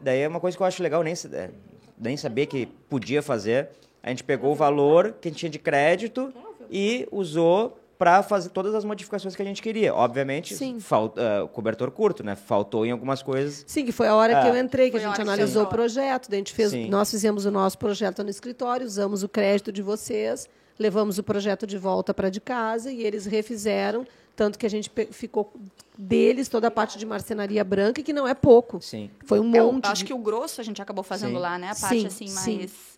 Daí é uma coisa que eu acho legal, nem, é, nem saber que podia fazer. A gente pegou o valor que a gente tinha de crédito e usou para fazer todas as modificações que a gente queria. Obviamente, Sim. ah, cobertor curto, né? Faltou em algumas coisas. Sim, que foi a hora que Ah. eu entrei, que a Foi a gente analisou o projeto, daí a gente fez, Sim. nós fizemos o nosso projeto no escritório, usamos o crédito de vocês, levamos o projeto de volta para de casa e eles refizeram, tanto que a gente ficou deles toda a parte de marcenaria branca, que não é pouco. Sim. Foi um Eu monte acho de... que o grosso a gente acabou fazendo Sim. lá, né? A parte Sim, assim sim. mais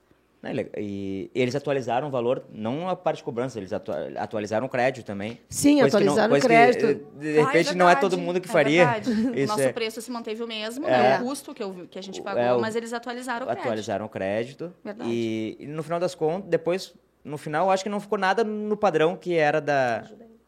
le- E eles atualizaram o valor, não a parte de cobrança, eles atua- atualizaram o crédito também. Sim, Coisa que não- atualizaram o coisa que, crédito. eh, de Ah, repente não é todo mundo que é faria. verdade. O nosso é- preço se manteve o mesmo, É. né? O custo que, eu, que a gente pagou, é, o- mas eles atualizaram o crédito. atualizaram o crédito. Verdade. E, e no final das contas, depois, no final, acho que não ficou nada no padrão que era da,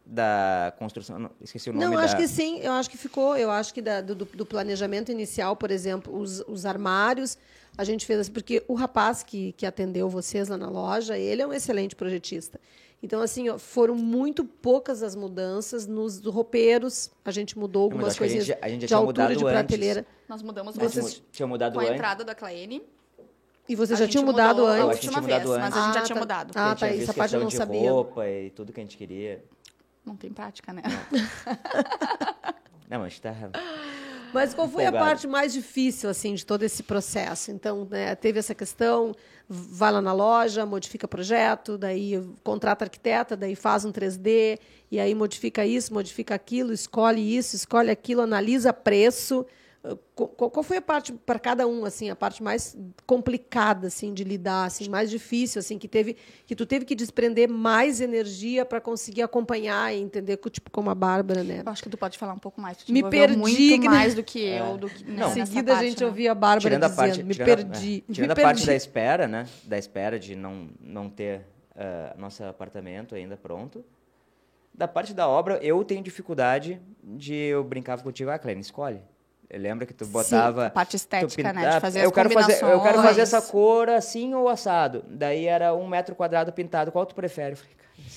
da construção. não, esqueci o nome Não, da... acho que sim, eu acho que ficou. Eu acho que da- do, do planejamento inicial, por exemplo, os, os armários, a gente fez assim, porque o rapaz que, que atendeu vocês lá na loja, ele é um excelente projetista. Então, assim, ó, foram muito poucas as mudanças nos roupeiros. A gente mudou Não, mas algumas acho que a gente coisinhas já- a gente já de tinha altura mudado de antes. prateleira. Nós mudamos vocês... tinha mudado com a antes. entrada da Claene. E vocês a já gente tinham mudado mudou antes? A última tinha vez, mudado mas a antes. gente já Ah, tinha tá. mudado. Ah, tá, tinha isso, visto a parte eu não de sabia. roupa e tudo que a gente queria. Não tem prática, né? Não, mas tá... Mas qual foi a parte mais difícil assim de todo esse processo? Então, né, teve essa questão, vai lá na loja, modifica projeto, daí contrata arquiteta, daí faz um 3D, e aí modifica isso, modifica aquilo, escolhe isso, escolhe aquilo, analisa preço. Uh, qu- Qual, qual foi a parte para cada um assim, a parte mais complicada assim de lidar, assim, mais difícil assim que teve que tu teve que desprender mais energia para conseguir acompanhar e entender, tipo como a Bárbara, né? Eu acho que tu pode falar um pouco mais. Tu te Me perdi, muito né? mais do que eu. Do que, né, Não. Em seguida a parte, gente né? ouvia a Bárbara tirando a dizendo, parte, me tirando a- perdi, é, tirando me a parte perdi. da espera, né? Da espera de não, não ter ah, nosso apartamento ainda pronto. Da parte da obra, eu tenho dificuldade de eu brincava contigo, ah, Clene, escolhe. Lembra que tu botava A parte estética, né? De fazer eu quero fazer, eu quero fazer essa cor assim ou assado. Daí era um metro quadrado pintado. Qual tu prefere? Eu falei,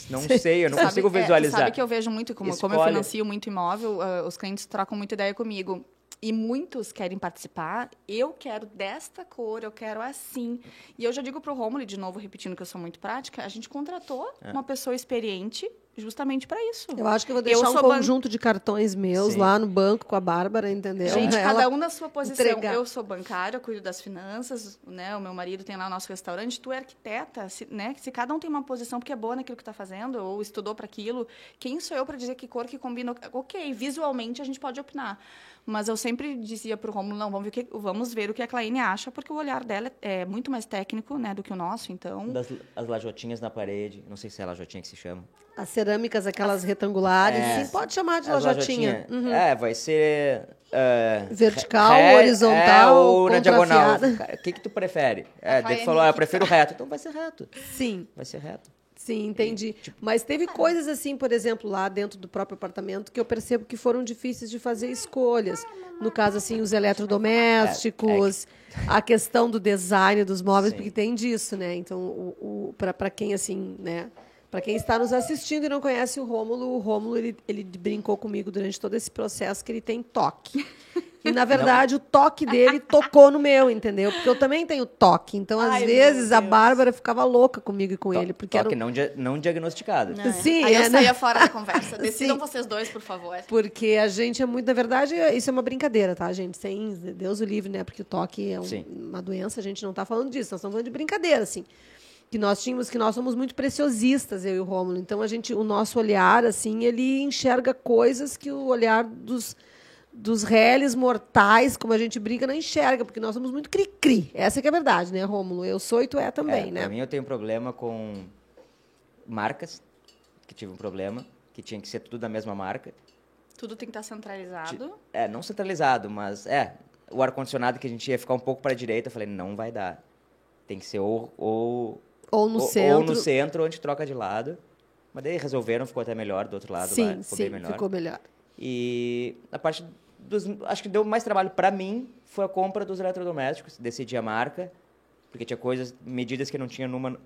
não sei, eu não Sabe- consigo é, visualizar. sabe que eu vejo muito, como, como eu financio muito imóvel, ah, os clientes trocam muita ideia comigo. E muitos querem participar. Eu quero desta cor, eu quero assim. E eu já digo para o Romulo, de novo repetindo que eu sou muito prática, a gente contratou É. uma pessoa experiente justamente para isso. Eu acho que eu vou Eu deixar um sou ban- conjunto de cartões meus Sim. lá no banco com a Bárbara, entendeu? Gente, Ela- cada um na sua posição. entregar. Eu sou bancária, eu cuido das finanças, né? O meu marido tem lá o nosso restaurante, tu é arquiteta, se, né? Se cada um tem uma posição porque é boa naquilo que está fazendo ou estudou para aquilo, quem sou eu para dizer que cor que combina? OK, visualmente a gente pode opinar. Mas eu sempre dizia para o Romulo, não, vamos ver, o que, vamos ver o que a Claine acha, porque o olhar dela é muito mais técnico, né, do que o nosso, então... Das, as lajotinhas na parede, não sei se é lajotinha que se chama. As cerâmicas, aquelas retangulares, É. sim, pode chamar de As lajotinha. lajotinha. Uhum. É, vai ser... ah, Vertical, ré- horizontal, é, ou na diagonal. O que que tu prefere? É, daí tu Rainha, falou, ah, eu prefiro reto. Então vai ser reto. Sim, Vai ser reto. Sim, entendi. Mas teve coisas assim, por exemplo, lá dentro do próprio apartamento, que eu percebo que foram difíceis de fazer escolhas. No caso, assim, os eletrodomésticos, a questão do design dos móveis, Sim. porque tem disso, né? Então, o, o, para quem, assim, né? Para quem está nos assistindo e não conhece o Rômulo, o Rômulo ele, ele brincou comigo durante todo esse processo que ele tem toque. E, na verdade, o toque dele tocou no meu, entendeu? Porque eu também tenho toque. Então, às Ai, meu vezes, a. Bárbara ficava louca comigo e com ele. Porque Toque era um- não, dia- não diagnosticado. né? Sim, Aí é, eu né? saía fora da conversa. Decidam Sim. vocês dois, por favor. Porque a gente é muito, na verdade, isso é uma brincadeira, tá, gente? Sem Deus o livre, né? Porque o toque é um- uma doença, a gente não está falando disso, nós estamos falando de brincadeira, assim. Que nós tínhamos, que nós somos muito preciosistas, eu e o Rômulo. Então, a gente, o nosso olhar, assim, ele enxerga coisas que o olhar dos, dos réis mortais, como a gente brinca, não enxerga, porque nós somos muito cri-cri. Essa que é a verdade, né, Rômulo? Eu sou e tu é também, É, né? Pra mim, eu tenho um problema com marcas, que tive um problema, que tinha que ser tudo da mesma marca. Tudo tem que estar centralizado. É, não centralizado, mas é. O ar-condicionado que a gente ia ficar um pouco para a direita, eu falei, não vai dar. Tem que ser ou, ou, Ou no ou, centro. ou no centro, onde troca de lado. Mas daí resolveram, ficou até melhor do outro lado lá, sim, ficou sim, bem melhor. ficou melhor. E a parte dos. Acho que deu mais trabalho para mim foi a compra dos eletrodomésticos. Decidi a marca, porque tinha coisas, medidas que não tinha numa,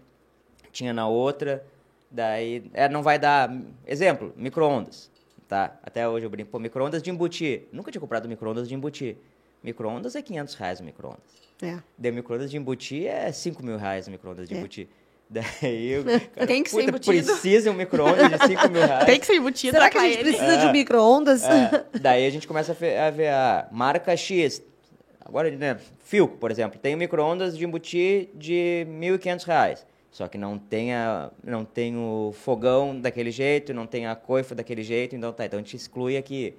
tinha na outra. Daí, é, não vai dar. Exemplo, micro-ondas. Tá? Até hoje eu brinco. Pô, micro-ondas de embutir. Nunca tinha comprado micro-ondas de embutir. Micro-ondas é 500 reais o micro-ondas. É. Daí micro-ondas de embutir é 5 mil reais o micro-ondas de É. embutir. Daí eu. cara, Tem que ser embutido. Precisa um micro-ondas de 5 mil reais. Tem que ser embutido Será na que a gente KN. precisa de um micro-ondas? É, daí a gente começa a, a ver a marca X. Agora, né, Fio, por exemplo, tem um micro-ondas de embutir de 1.500 reais. Só que não tem, a, não tem o fogão daquele jeito, não tem a coifa daquele jeito, então tá, então a gente exclui aqui.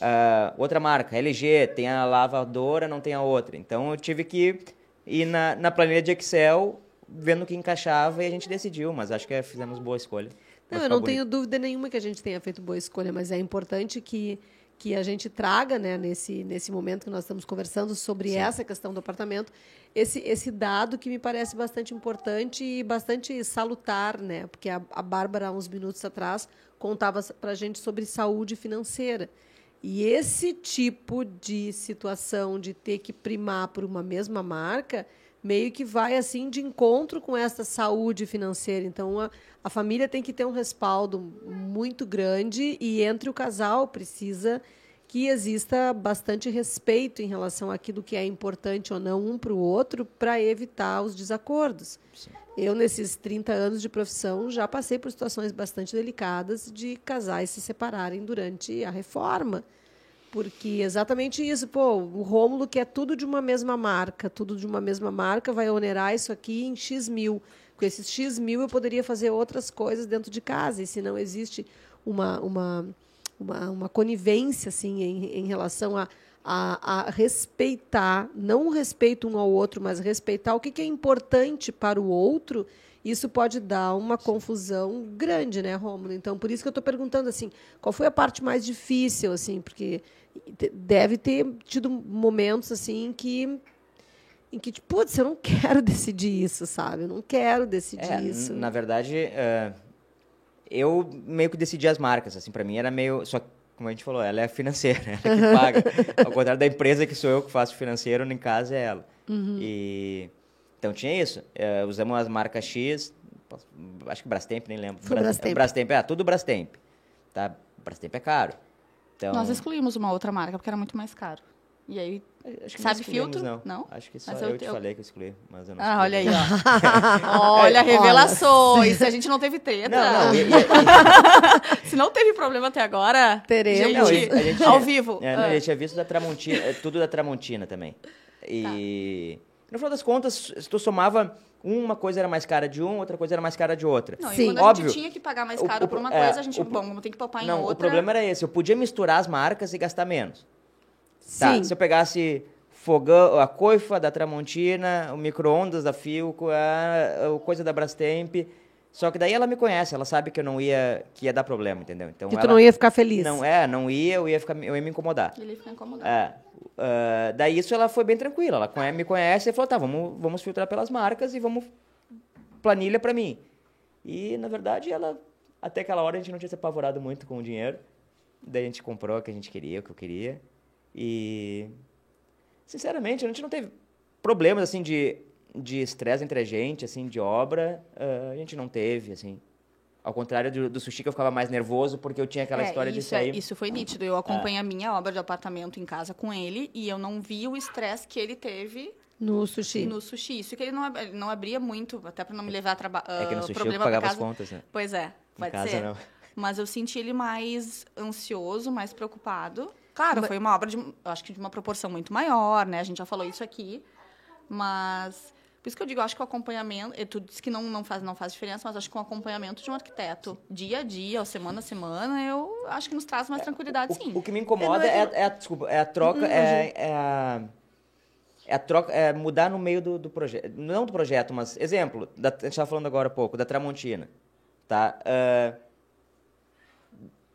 Ah, outra marca, LG, tem a lavadora, não tem a outra. Então eu tive que ir na, na planilha de Excel, vendo o que encaixava e a gente decidiu, mas acho que fizemos boa escolha. Não, eu não tenho dúvida nenhuma que a gente tenha feito boa escolha, mas é importante que, que a gente traga, né, nesse, nesse momento que nós estamos conversando sobre Sim. essa questão do apartamento, esse, esse dado que me parece bastante importante e bastante salutar, né? Porque a, a Bárbara, uns minutos atrás, contava para a gente sobre saúde financeira. E esse tipo de situação de ter que primar por uma mesma marca meio que vai assim de encontro com essa saúde financeira. Então a, a família tem que ter um respaldo muito grande e entre o casal precisa que exista bastante respeito em relação àquilo que é importante ou não um para o outro para evitar os desacordos. Sim. Eu, nesses 30 anos de profissão, já passei por situações bastante delicadas de casais se separarem durante a reforma. Porque exatamente isso, pô, o Rômulo quer tudo de uma mesma marca, tudo de uma mesma marca, vai onerar isso aqui em X mil. Com esses X mil eu poderia fazer outras coisas dentro de casa, e se não existe uma, uma uma, uma conivência assim, em, em relação a, a, a, respeitar, não o respeito um ao outro, mas respeitar o que, que é importante para o outro, isso pode dar uma confusão grande, né, Rômulo? Então, por isso que eu estou perguntando assim, qual foi a parte mais difícil, assim, porque deve ter tido momentos assim que em que, tipo, putz, eu não quero decidir isso, sabe? Eu não quero decidir é, isso. Na verdade, uh, eu meio que decidi as marcas, assim, para mim era meio... Só como a gente falou, ela é financeira, ela é que paga. Ao contrário da empresa que sou eu que faço financeiro, em casa é ela. Uhum. E... Então tinha isso. Uh, usamos as marcas X, acho que Brastemp, nem lembro. Foi Brastemp. Brastemp, é, tudo Brastemp. Tá? Brastemp é caro. Então... Nós excluímos uma outra marca porque era muito mais caro. E aí, sabe filtro? Não. não. Acho que só mas eu, eu te eu... falei que eu excluí, mas eu não Ah, olha aí, ó. olha, revelações. a gente não teve treta. Não, não. E, e, Se não teve problema até agora, teremos. Gente, não, a gente, ao vivo. É, não, ah. A gente tinha visto da Tramontina, é tudo da Tramontina também. E tá. no final das contas, se tu somava uma coisa era mais cara de um, outra coisa era mais cara de outra. Não, Sim. E quando Óbvio, a gente tinha que pagar mais caro o, por uma é, coisa, a gente, o, bom, vamos ter que poupar em não, outra. O problema era esse, eu podia misturar as marcas e gastar menos. Tá, Sim. se eu pegasse fogão, a coifa da Tramontina, o micro-ondas da Filco, a, a coisa da Brastemp. Só que daí ela me conhece, ela sabe que eu não ia, que ia dar problema, entendeu? Então que ela, tu não ia ficar feliz. Não, é, não ia, eu ia, ficar, eu ia me incomodar. Ele ia ficar incomodado. É, uh, daí isso ela foi bem tranquila, ela me conhece e falou, tá, vamos, vamos filtrar pelas marcas e vamos planilha para mim. E, na verdade, ela, até aquela hora a gente não tinha se apavorado muito com o dinheiro. Daí a gente comprou o que a gente queria, o que eu queria. E sinceramente, a gente não teve problemas assim de de estresse entre a gente, assim, de obra, uh, a gente não teve, assim. Ao contrário do, do, sushi, que eu ficava mais nervoso porque eu tinha aquela é, história isso de sair. É, isso foi nítido. Eu acompanhei é. a minha obra de apartamento em casa com ele e eu não vi o estresse que ele teve no sushi. No sushi. Isso que ele não, ele não abria muito, até para não me levar a trabalho. Uh, é que no sushi problema eu pagava as contas, né? Pois é, pode em casa, ser. Não. Mas eu senti ele mais ansioso, mais preocupado. Claro, foi uma obra de, acho que de uma proporção muito maior, né? A gente já falou isso aqui. Mas por isso que eu digo, acho que o acompanhamento, tu disse que não, não, faz, não faz diferença, mas acho que o acompanhamento de um arquiteto, dia a dia, ou semana a semana, eu acho que nos traz mais tranquilidade, sim. O, o que me incomoda é, é, é, a, desculpa, é a troca, uhum, é, é, a, é a troca, é mudar no meio do, do projeto, não do projeto, mas, exemplo, da, a gente estava falando agora há pouco, da Tramontina, tá? Uh,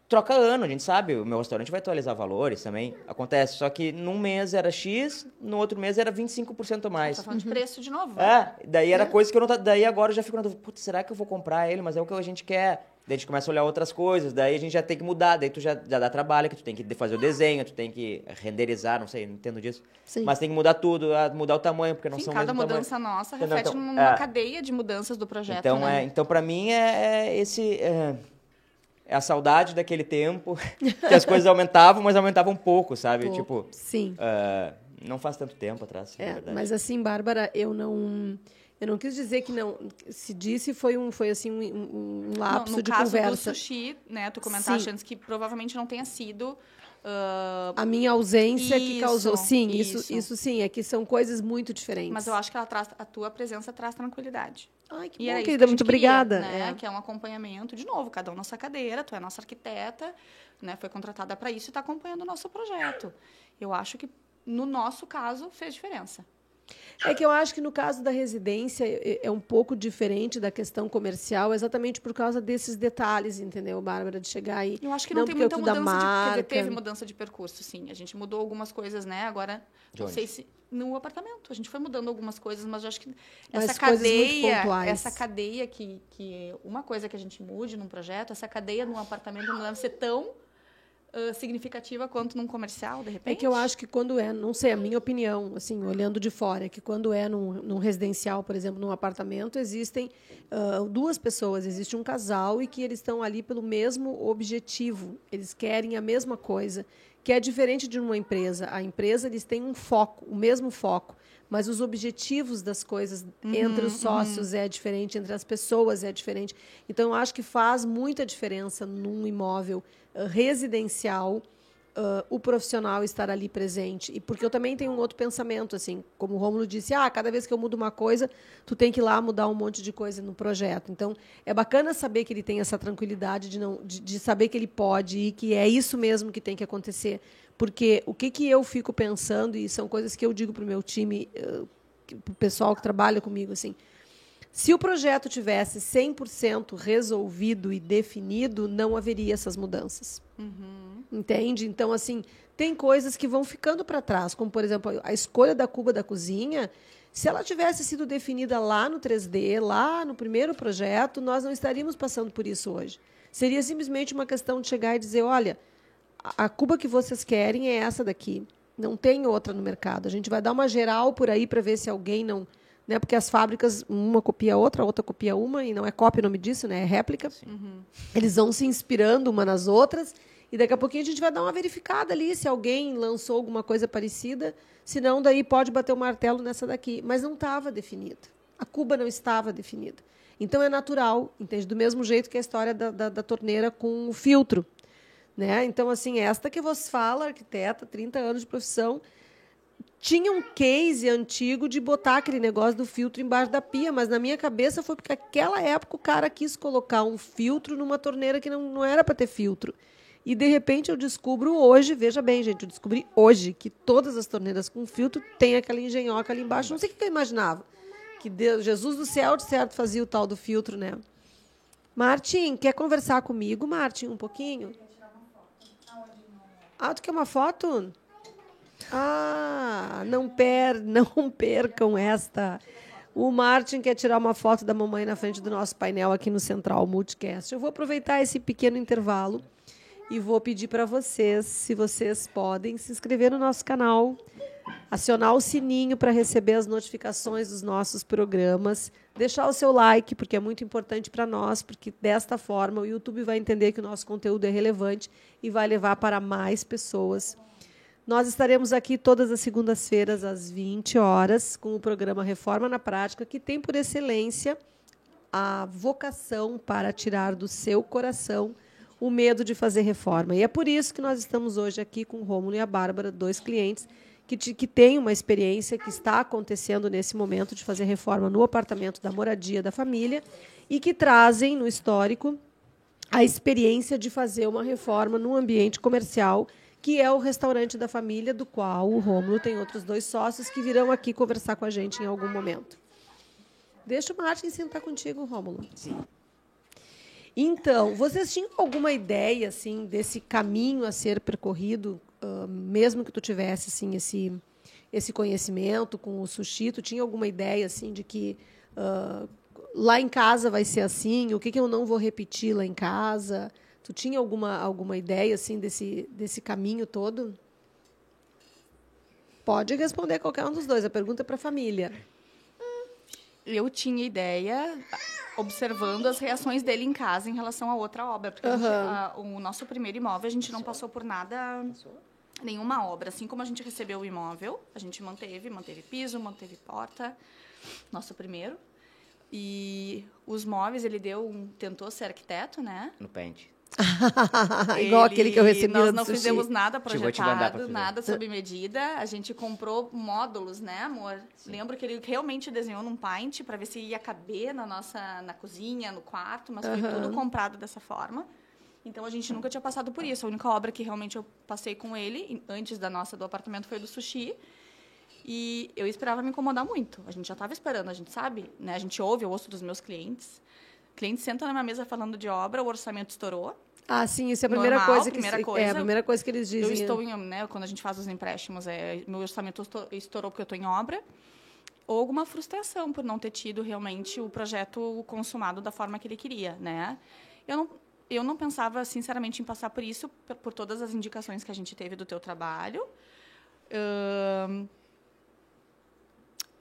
troca ano, a gente sabe, o meu restaurante vai atualizar valores também, acontece, só que num mês era X, no outro mês era 25% a mais. Tá falando de preço de novo. É, daí era é. coisa que eu não... Daí agora eu já fico na dúvida, putz, será que eu vou comprar ele? Mas é o que a gente quer. Daí a gente começa a olhar outras coisas, daí a gente já tem que mudar, daí tu já, já dá trabalho, que tu tem que fazer o desenho, tu tem que renderizar, não sei, não entendo disso. Sim. Mas tem que mudar tudo, mudar o tamanho, porque não Sim, são cada mudança tamanho. nossa então, reflete então, numa é, cadeia de mudanças do projeto, então, né? É, então, para mim, é, é esse... É, é a saudade daquele tempo que as coisas aumentavam, mas aumentavam um pouco, sabe? Pouco. Tipo, sim. Uh, não faz tanto tempo atrás, é, Mas assim, Bárbara, eu não eu não quis dizer que não se disse foi um foi assim um, um lapso não, no de caso conversa. do sushi, né? Tu comentaste sim. antes que provavelmente não tenha sido Uh, a minha ausência isso, que causou. Sim, isso. isso. isso sim, é que são coisas muito diferentes. Mas eu acho que ela traz, a tua presença traz tranquilidade. Ai, que e bom, querida, muito queria, obrigada. Né? É. Que é um acompanhamento, de novo, cada um na sua cadeira, tu é nossa arquiteta, né? foi contratada para isso e está acompanhando o nosso projeto. Eu acho que, no nosso caso, fez diferença. É que eu acho que no caso da residência é, é um pouco diferente da questão comercial, exatamente por causa desses detalhes, entendeu, Bárbara? De chegar aí. Eu acho que não, tem muita mudança da de, marca. teve mudança de percurso, sim. A gente mudou algumas coisas, né? Agora, De não onde? sei se no apartamento. A gente foi mudando algumas coisas, mas eu acho que Mas essa muito cadeia, essa cadeia que, que uma coisa que a gente mude num projeto, essa cadeia num apartamento não deve ser tão ah, significativa quanto num comercial, de repente. É que eu acho que quando é, não sei, a minha opinião, assim, olhando de fora, é que quando é num, num residencial, por exemplo, num apartamento, existem ah, duas pessoas, existe um casal e que eles estão ali pelo mesmo objetivo, eles querem a mesma coisa, que é diferente de uma empresa. A empresa, eles têm um foco, o mesmo foco, mas os objetivos das coisas entre os sócios é diferente, entre as pessoas é diferente. Então, eu acho que faz muita diferença num imóvel residencial ah, o profissional estar ali presente. E porque eu também tenho um outro pensamento, assim, como o Rômulo disse, ah, cada vez que eu mudo uma coisa, tu tem que ir lá mudar um monte de coisa no projeto. Então, é bacana saber que ele tem essa tranquilidade de, não, de, de saber que ele pode e que é isso mesmo que tem que acontecer. Porque o que, que eu fico pensando, e são coisas que eu digo para o meu time, para o pessoal que trabalha comigo, assim, se o projeto tivesse 100% resolvido e definido, não haveria essas mudanças. Entende? Então, assim, tem coisas que vão ficando para trás, como, por exemplo, a escolha da cuba da cozinha. Se ela tivesse sido definida lá no 3D, lá no primeiro projeto, nós não estaríamos passando por isso hoje. Seria simplesmente uma questão de chegar e dizer: olha, a a cuba que vocês querem é essa daqui. Não tem outra no mercado. A gente vai dar uma geral por aí para ver se alguém não. Né? Porque as fábricas, uma copia a outra, a outra copia uma, e não é cópia o nome disso, né? é réplica. Eles vão se inspirando uma nas outras, e daqui a pouquinho a gente vai dar uma verificada ali se alguém lançou alguma coisa parecida. Se não, daí pode bater o martelo nessa daqui. Mas não estava definida. A cuba não estava definida. Então é natural, entende? Do mesmo jeito que a história da, da, da torneira com o filtro. Né? Então, assim, esta que vos fala, arquiteta, 30 anos de profissão, tinha um case antigo de botar aquele negócio do filtro embaixo da pia, mas na minha cabeça foi porque naquela época o cara quis colocar um filtro numa torneira que não, não era para ter filtro. E de repente eu descubro hoje, veja bem, gente, eu descobri hoje que todas as torneiras com filtro têm aquela engenhoca ali embaixo. Não sei o que eu imaginava. Que Deus, Jesus do céu, de certo, fazia o tal do filtro, né? Martin, quer conversar comigo, Martin, um pouquinho? Ah, tu quer uma foto? Ah, não, per, não percam esta. O Martin quer tirar uma foto da mamãe na frente do nosso painel aqui no Central Multicast. Eu vou aproveitar esse pequeno intervalo e vou pedir para vocês, se vocês podem, se inscrever no nosso canal, acionar o sininho para receber as notificações dos nossos programas, deixar o seu like, porque é muito importante para nós, porque desta forma o YouTube vai entender que o nosso conteúdo é relevante e vai levar para mais pessoas. Nós estaremos aqui todas as segundas-feiras, às 20 horas, com o programa Reforma na Prática, que tem por excelência a vocação para tirar do seu coração o medo de fazer reforma. E é por isso que nós estamos hoje aqui com o Rômulo e a Bárbara, dois clientes que, te- que têm uma experiência que está acontecendo nesse momento de fazer reforma no apartamento da moradia da família e que trazem no histórico a experiência de fazer uma reforma num ambiente comercial, que é o restaurante da família, do qual o Rômulo tem outros dois sócios que virão aqui conversar com a gente em algum momento. Deixa o Martin sentar contigo, Rômulo. Sim. Então, vocês tinham alguma ideia assim desse caminho a ser percorrido, ah, mesmo que tu tivesse assim esse esse conhecimento com o sushi, tu tinha alguma ideia assim de que ah, lá em casa vai ser assim, o que, que eu não vou repetir lá em casa? Tu tinha alguma alguma ideia assim desse desse caminho todo? Pode responder qualquer um dos dois. A pergunta é para a família. Eu tinha ideia, observando as reações dele em casa em relação a outra obra. Porque a gente- a- o nosso primeiro imóvel, a gente não passou por nada, nenhuma obra. Assim como a gente recebeu o imóvel, a gente manteve, manteve piso, manteve porta, nosso primeiro. E os móveis, ele deu um, tentou ser arquiteto, né? No pente. Igual Ele- aquele que eu recebi Nós não sushi. fizemos nada projetado, nada sob medida. A gente comprou módulos, né, amor? Lembro que ele realmente desenhou num paint para ver se ia caber na nossa na cozinha, no quarto, mas foi Aham. tudo comprado dessa forma. Então a gente nunca tinha passado por isso. A única obra que realmente eu passei com ele, antes da nossa do apartamento, foi do sushi. E eu esperava me incomodar muito. A gente já estava esperando, a gente sabe, né? A gente ouve, eu ouço dos meus clientes. O cliente senta na minha mesa falando de obra, o orçamento estourou. Ah, sim, isso é a primeira Normal, coisa que primeira se- coisa. é a primeira coisa que eles dizem. Eu estou em, né, quando a gente faz os empréstimos, é, meu orçamento esto- estourou porque eu estou em obra, ou alguma frustração por não ter tido realmente o projeto consumado da forma que ele queria, né? Eu não, eu não pensava, sinceramente, em passar por isso, por, por todas as indicações que a gente teve do teu trabalho. Ahn,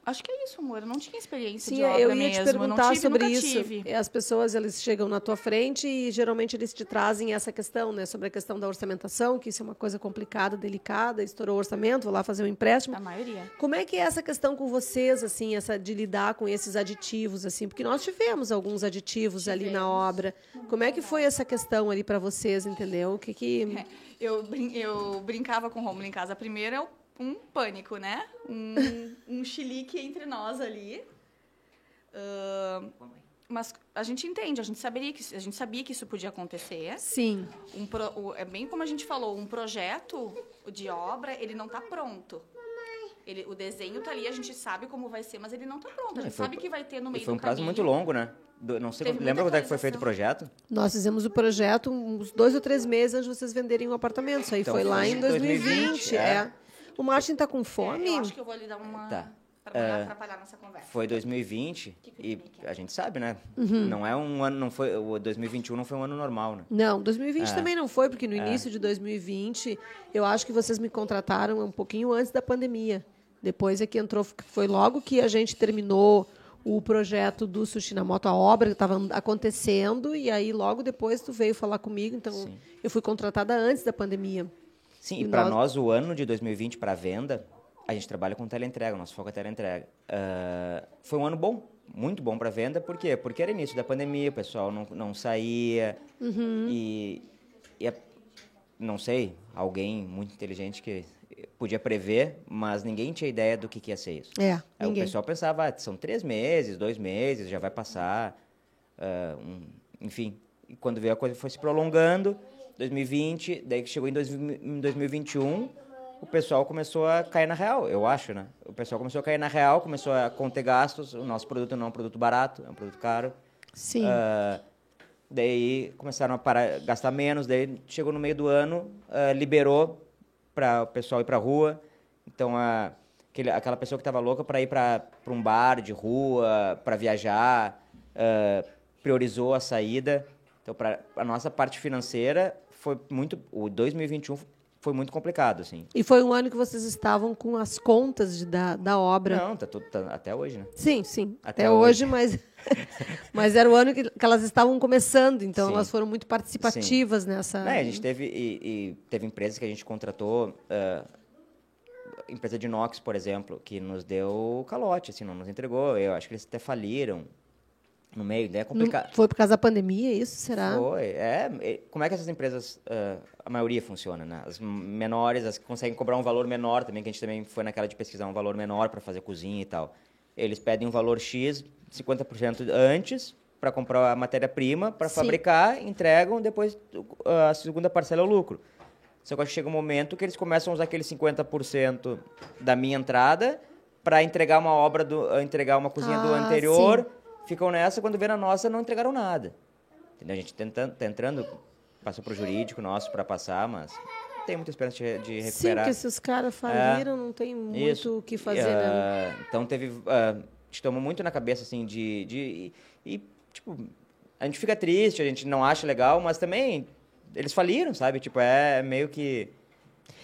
Acho que é isso, amor. Eu não tinha experiência Sim, de obra eu ia mesmo. te perguntar tive, sobre isso. tive. As pessoas eles chegam na tua frente e geralmente eles te trazem essa questão, né, sobre a questão da orçamentação, que isso é uma coisa complicada, delicada, estourou o orçamento, vou lá fazer um empréstimo. A maioria. Como é que é essa questão com vocês, assim, essa de lidar com esses aditivos, assim, porque nós tivemos alguns aditivos ali na obra. Como é que foi essa questão ali para vocês, entendeu? O que que Eu, brin- eu brincava com o Romulo em casa. Primeiro é o- um pânico, né? Um, um chilique entre nós ali. Ahn, mas a gente entende, a gente, saberia que, a gente sabia que isso podia acontecer. Sim. Um pro- o- é bem como a gente falou, um projeto de obra, ele não está pronto. Ele, o desenho está ali, a gente sabe como vai ser, mas ele não está pronto. A gente foi- sabe que vai ter no meio foi um prazo caminho. muito longo, né? Do- não sei, Teve lembra quando é que foi feito o projeto? Nós fizemos o projeto uns dois ou três meses antes de vocês venderem o apartamento. Isso aí Então, foi lá em 2020. 2020, é. é. O Martin tá com É, fome? eu acho que eu vou lhe dar uma. Tá. Para não É. atrapalhar nossa conversa. Foi 2020 Que e que é? a gente sabe, né? Uhum. Não é um ano, não foi, o 2021 não foi um ano normal, né? Não, 2020 É. também não foi, porque no início de 2020, eu acho que vocês me contrataram um pouquinho antes da pandemia. Depois é que entrou, foi logo que a gente terminou o projeto do Sushi na Moto, a obra que estava acontecendo, e aí logo depois tu veio falar comigo, então Sim. eu fui contratada antes da pandemia. Sim, E para nós- nós o ano de 2020 para venda, a gente trabalha com teleentrega, nosso foco é teleentrega. Ah, foi um ano bom, muito bom para venda, por quê? Porque era início da pandemia, o pessoal não, não saía Uhum. e, e a- não sei, alguém muito inteligente que podia prever, mas ninguém tinha ideia do que, que ia ser isso. É, Aí o ninguém. pessoal pensava, ah, são três meses, dois meses, já vai passar. ah, um- enfim, e quando veio a coisa foi se prolongando. 2020, daí que chegou em, dois, em 2021, o pessoal começou a cair na real, eu acho, né? O pessoal começou a cair na real, começou a conter gastos. O nosso produto não é um produto barato, é um produto caro. Sim. Ah, daí começaram a parar, gastar menos, daí chegou no meio do ano, ah, liberou para o pessoal ir para rua. Então, a, aquele, aquela pessoa que estava louca para ir para um bar de rua, para viajar, ah, priorizou a saída. Então, para a nossa parte financeira, foi muito. O 2021 foi muito complicado, assim. E foi um ano que vocês estavam com as contas de- da, da obra. Não, tá tudo tá- até hoje, né? Sim, sim. Até, Até hoje, mas, mas era o ano que, que elas estavam começando, então Sim. elas foram muito participativas nessa. É, a gente teve e, e teve empresas que a gente contratou, ah, empresa de inox, por exemplo, que nos deu calote, assim, não nos entregou. Eu acho que eles até faliram no meio, né? É Não- complicado. Foi por causa da pandemia, isso? Será? Foi, é, Como é que essas empresas, ah, a maioria funciona, né? As menores, as que conseguem cobrar um valor menor também, que a gente também foi naquela de pesquisar um valor menor para fazer cozinha e tal. Eles pedem um valor X, 50% antes, para comprar a matéria-prima, para Sim. fabricar, entregam, depois ah, a segunda parcela é o lucro. Só que eu acho que chega um momento que eles começam a usar aquele 50% da minha entrada para entregar uma obra, do, entregar uma cozinha do Ah, anterior, ficam nessa, quando vê na nossa, não entregaram nada. Entendeu? A gente tentando, tá entrando, passou pro jurídico nosso para passar, mas tem muita esperança de, de Sim, recuperar. porque se os caras faliram, não tem muito o que fazer, E, né? ah, Então teve. a gente tomou muito na cabeça, assim, de. de e, e, tipo, a gente fica triste, a gente não acha legal, mas também eles faliram, sabe? Tipo, é meio que.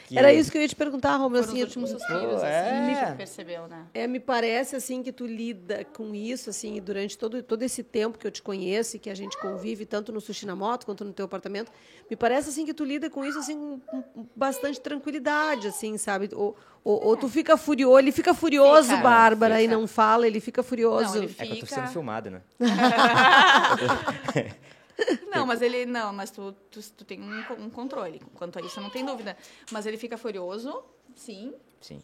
Que- Era isso que eu ia te perguntar, Romulo. Foram Assim, os últimos suspiros, é. assim, tu percebeu, né? É, me parece assim que tu lida com isso assim durante todo, todo esse tempo que eu te conheço e que a gente convive tanto no sushi na moto quanto no teu apartamento. Me parece assim que tu lida com isso assim com, bastante tranquilidade, assim, sabe? Ou, ou, ou tu fica furioso, ele fica furioso, Fica, Bárbara, e fica. não fala, ele fica furioso. Não, ele É que eu tô Fica- sendo filmado, né? Não, mas ele. Não, mas tu, tu, tu tem um, um controle. Quanto a isso, não tem dúvida. Mas ele fica furioso, sim. Sim.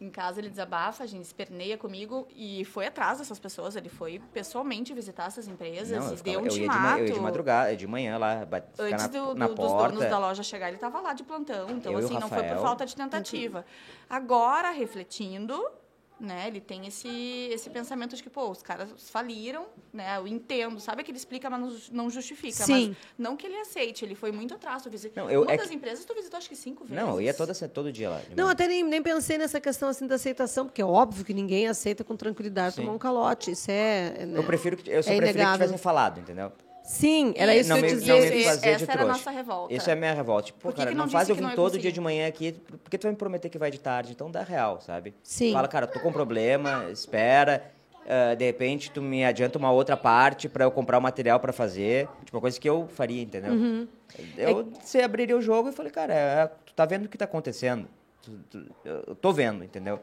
Em casa ele desabafa, a gente esperneia comigo e foi atrás dessas pessoas. Ele foi pessoalmente visitar essas empresas Não, e ficava- deu um eu ia ma- eu ia de madrugada, de manhã lá, Antes na, do, na do- dos porta. donos da loja chegar, ele estava lá de plantão. Então, Eu assim, não foi por falta de tentativa. Agora, refletindo, né, ele tem esse, esse pensamento de que, pô, os caras faliram, né, eu entendo. Sabe que ele explica, mas não- justifica. Sim. Mas não que ele aceite, ele foi muito atrás. Tu visita... Não, eu- Uma é das que- empresas tu visitou, acho que cinco vezes. Não, eu ia toda, todo dia lá. Não, até nem, nem pensei nessa questão assim da aceitação, porque é óbvio que ninguém aceita com tranquilidade Sim. tomar um calote. Isso é. né? Eu prefiro que eu só É preferia que tivessem falado, entendeu? Sim, era isso não que eu me- dizer. não me Esse- fazer de essa era a nossa revolta. Isso é a minha revolta. Tipo, pô, Por que cara, que não, não faz eu vir ia todo conseguir? dia de manhã aqui, porque tu vai me prometer que vai de tarde, então dá real, sabe? Sim. Fala, cara, tô com problema, espera, ah, de repente tu me adianta uma outra parte pra eu comprar o material pra fazer, tipo, uma coisa que eu faria, entendeu? Uhum. Eu você abriria o jogo e falei, cara, é, tu tá vendo o que tá acontecendo? Tu- tu- eu tô vendo, entendeu?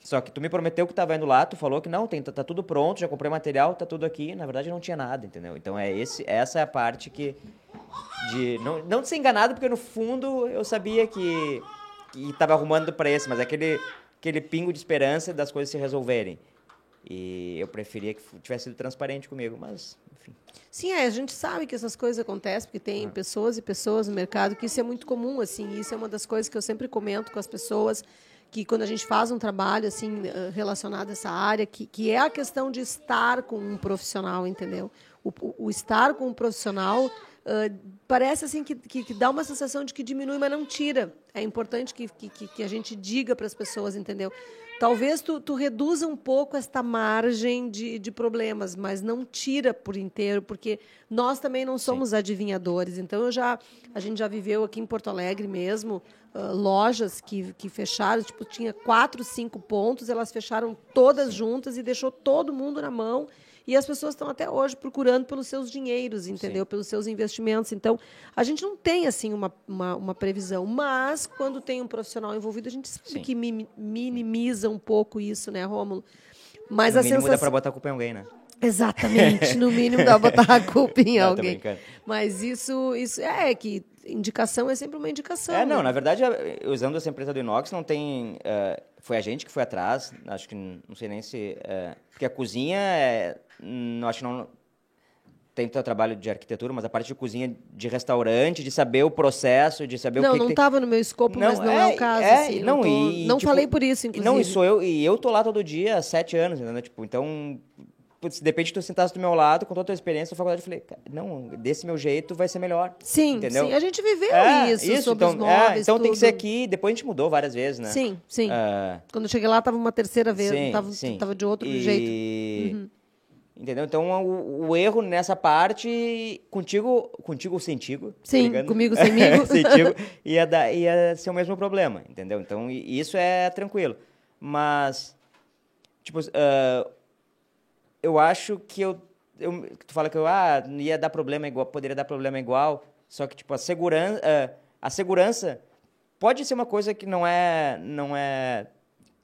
Só que tu me prometeu que tava indo lá, tu falou que não, tem, tá, tá tudo pronto, já comprei material, tá tudo aqui. Na verdade, não tinha nada, entendeu? Então, é esse, essa é a parte que... De, não, não de ser enganado, porque no fundo eu sabia que, que tava arrumando pra esse, mas é aquele, aquele pingo de esperança das coisas se resolverem. E eu preferia que tivesse sido transparente comigo, mas, enfim. Sim, é, a gente sabe que essas coisas acontecem, porque tem pessoas e pessoas no mercado, que isso é muito comum, assim, isso é uma das coisas que eu sempre comento com as pessoas, que quando a gente faz um trabalho, assim, eh, relacionado a essa área, que, que é a questão de estar com um profissional, entendeu? O, o- estar com um profissional ah, parece, assim, que, que, que dá uma sensação de que diminui, mas não tira. É importante que, que- que a gente diga para as pessoas, entendeu? Talvez tu, tu reduza um pouco esta margem de, de problemas, mas não tira por inteiro, porque nós também não somos adivinhadores. Então, eu já, a gente já viveu aqui em Porto Alegre mesmo, ah, lojas que, que fecharam, tipo, tinha quatro, cinco pontos, elas fecharam todas juntas e deixou todo mundo na mão. E as pessoas estão até hoje procurando pelos seus dinheiros, entendeu? Pelos seus investimentos. Então, a gente não tem, assim, uma, uma, uma previsão. Mas, quando tem um profissional envolvido, a gente sabe Sim. que mi- minimiza um pouco isso, né, Rômulo? Mas no a mínimo dá sensação... pra botar a culpa em alguém, né? Exatamente, no mínimo dá pra botar a culpa em Não, alguém. Mas isso, isso é que indicação é sempre uma indicação. É, não, né? na verdade, usando essa empresa do inox, não tem. eh, foi a gente que foi atrás, acho que não sei nem se. eh, porque a cozinha, é, não, acho que não. Tem teu trabalho de arquitetura, mas a parte de cozinha de restaurante, de saber o processo, de saber o Não, que. não tem- estava no meu escopo, mas não é, o caso. é, assim, não, não tô- e, não tipo, falei por isso, inclusive. Não, e sou eu, e eu tô lá todo dia há sete anos, entendeu? Tipo, então, putz, de repente tu sentasse do meu lado, com toda a tua experiência na faculdade, eu falei, "Cara, não, desse meu jeito vai ser melhor. Sim, entendeu? sim. A gente viveu É, isso, sobre então, os móveis, é, então tem que ser tudo. aqui, depois a gente mudou várias vezes, né? Sim, sim. Ah, Quando eu cheguei lá, estava uma terceira vez, sim, tava, sim. tava de outro E- jeito. Uhum. Entendeu? Então, o, o erro nessa parte, contigo, contigo ou sem tigo, Sim, brigando. comigo, semigo. sem tigo, ia, dar, ia ser o mesmo problema, entendeu? Então, isso é tranquilo. Mas, tipo, ah, eu acho que eu, eu... Tu fala que eu, ah, ia dar problema igual, poderia dar problema igual, só que, tipo, a segurança... a segurança pode ser uma coisa que não é... Não é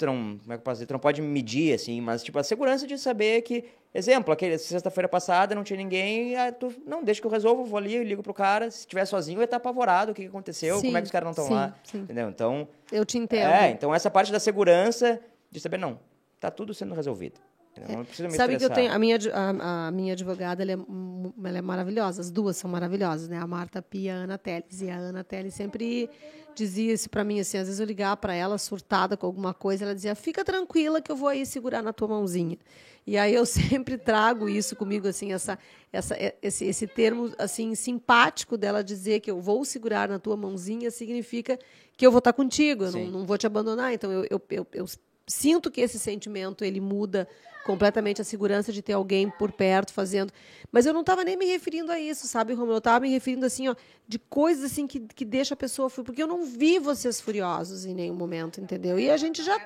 tu não, como é que eu posso dizer? Tu não pode medir, assim, mas, tipo, a segurança de saber que, exemplo, aquele, sexta-feira passada não tinha ninguém, ah, tu, não, deixa que eu resolvo, vou ali, ligo pro cara, se estiver sozinho, eu ia estar apavorado, o que que aconteceu, Sim, como é que os caras não estão lá, sim. entendeu? Então, Eu te entendo. é, então essa parte da segurança, de saber, não, tá tudo sendo resolvido. Entendeu? Não precisa me Sabe que eu tenho a minha a, a minha advogada ela é, ela é maravilhosa as duas são maravilhosas né? A Marta Pia e a Ana Teles e a Ana Teles sempre dizia isso para mim assim às vezes eu ligava para ela surtada com alguma coisa ela dizia fica tranquila que eu vou aí segurar na tua mãozinha. E aí eu sempre trago isso comigo assim essa essa esse, esse termo assim simpático dela dizer que eu vou segurar na tua mãozinha significa que eu vou estar contigo eu não, não vou te abandonar então eu, eu, eu, eu sinto que esse sentimento ele muda completamente a segurança de ter alguém por perto fazendo. Mas eu não estava nem me referindo a isso, sabe, Romulo? Eu estava me referindo assim, ó, de coisas assim que, que deixa a pessoa furiosa. Porque eu não vi vocês furiosos em nenhum momento, entendeu? E a gente já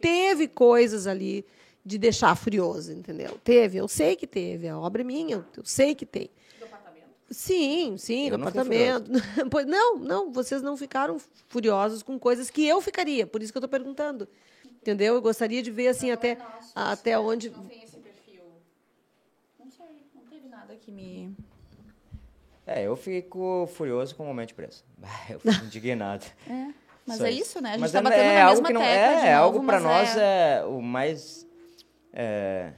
teve coisas ali de deixar furioso, entendeu? Teve, eu sei que teve. A obra é minha, eu, sei que tem. Sim, sim, Eu no apartamento. Pois não, não, vocês não ficaram furiosos com coisas que eu ficaria, por isso que eu estou perguntando. Entendeu? Eu gostaria de ver assim até, até onde. Não tem esse perfil. Não sei, não teve nada que me. É, eu fico furioso com o momento de preço. Eu fico indignado. É. Mas Só é isso, né? A gente Mas tá é, batendo é na algo mesma que não é, é novo, algo para nós é... o mais é,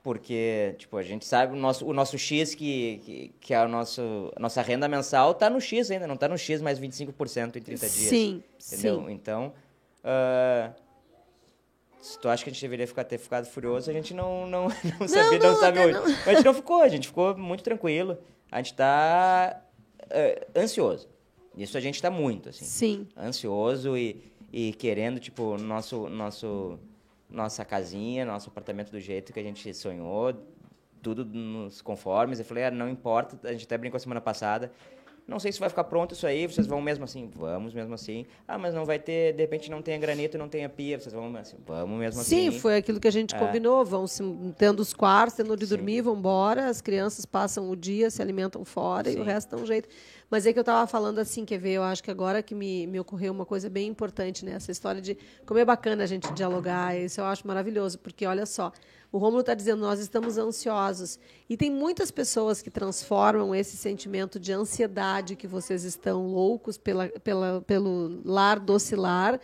porque tipo a gente sabe o nosso o nosso X que que, que é o nosso a nossa renda mensal tá no X ainda, não tá no X mais 25% em 30 dias. Sim, Entendeu? sim. Então, ah, se tu acha que a gente deveria ficar, ter ficado furioso, a gente não, não, não sabia, não, não, sabe hoje. não. Mas a gente não ficou, a gente ficou muito tranquilo. A gente tá eh, ansioso. Isso a gente tá muito, assim. Sim. Ansioso e, e querendo, tipo, nosso, nosso, nossa casinha, nosso apartamento do jeito que a gente sonhou, tudo nos conformes. Eu falei, ah, não importa, a gente até brincou semana passada. Não sei se vai ficar pronto isso aí, vocês vão mesmo assim? Vamos mesmo assim. Ah, mas não vai ter, de repente não tenha granito, não tenha pia, vocês vão assim? Vamos mesmo Sim, assim. foi aquilo que a gente É. combinou. Vão se, tendo os quartos, tendo onde Sim. dormir, vão embora. As crianças passam o dia, se alimentam fora e o Sim. resto dá um jeito. Mas é que eu estava falando assim, quer ver? Eu acho que agora que me, me ocorreu uma coisa bem importante, né? Essa história de como é bacana a gente dialogar. Isso eu acho maravilhoso, porque olha só, o Rômulo está dizendo, nós estamos ansiosos. E tem muitas pessoas que transformam esse sentimento de ansiedade que vocês estão loucos pela, pela, pelo lar docilar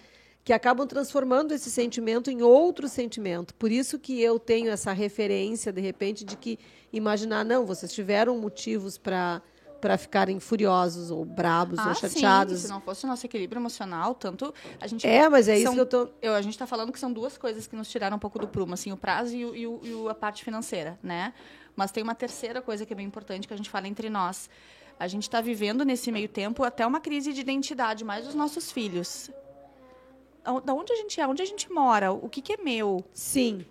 que acabam transformando esse sentimento em outro sentimento. Por isso que eu tenho essa referência, de repente, de que imaginar, não, vocês tiveram motivos para para ficarem furiosos ou brabos ou Ah, chateados. sim, se não fosse o nosso equilíbrio emocional, tanto a gente É, mas é isso são- que eu tô. eu, a gente está falando que são duas coisas que nos tiraram um pouco do prumo, assim, o prazo e, o, e o- e a parte financeira, né? Mas tem uma terceira coisa que é bem importante que a gente fala entre nós. A gente está vivendo nesse meio tempo até uma crise de identidade, mais os nossos filhos. Da onde a gente é, onde a gente mora, o que, que é meu? Sim,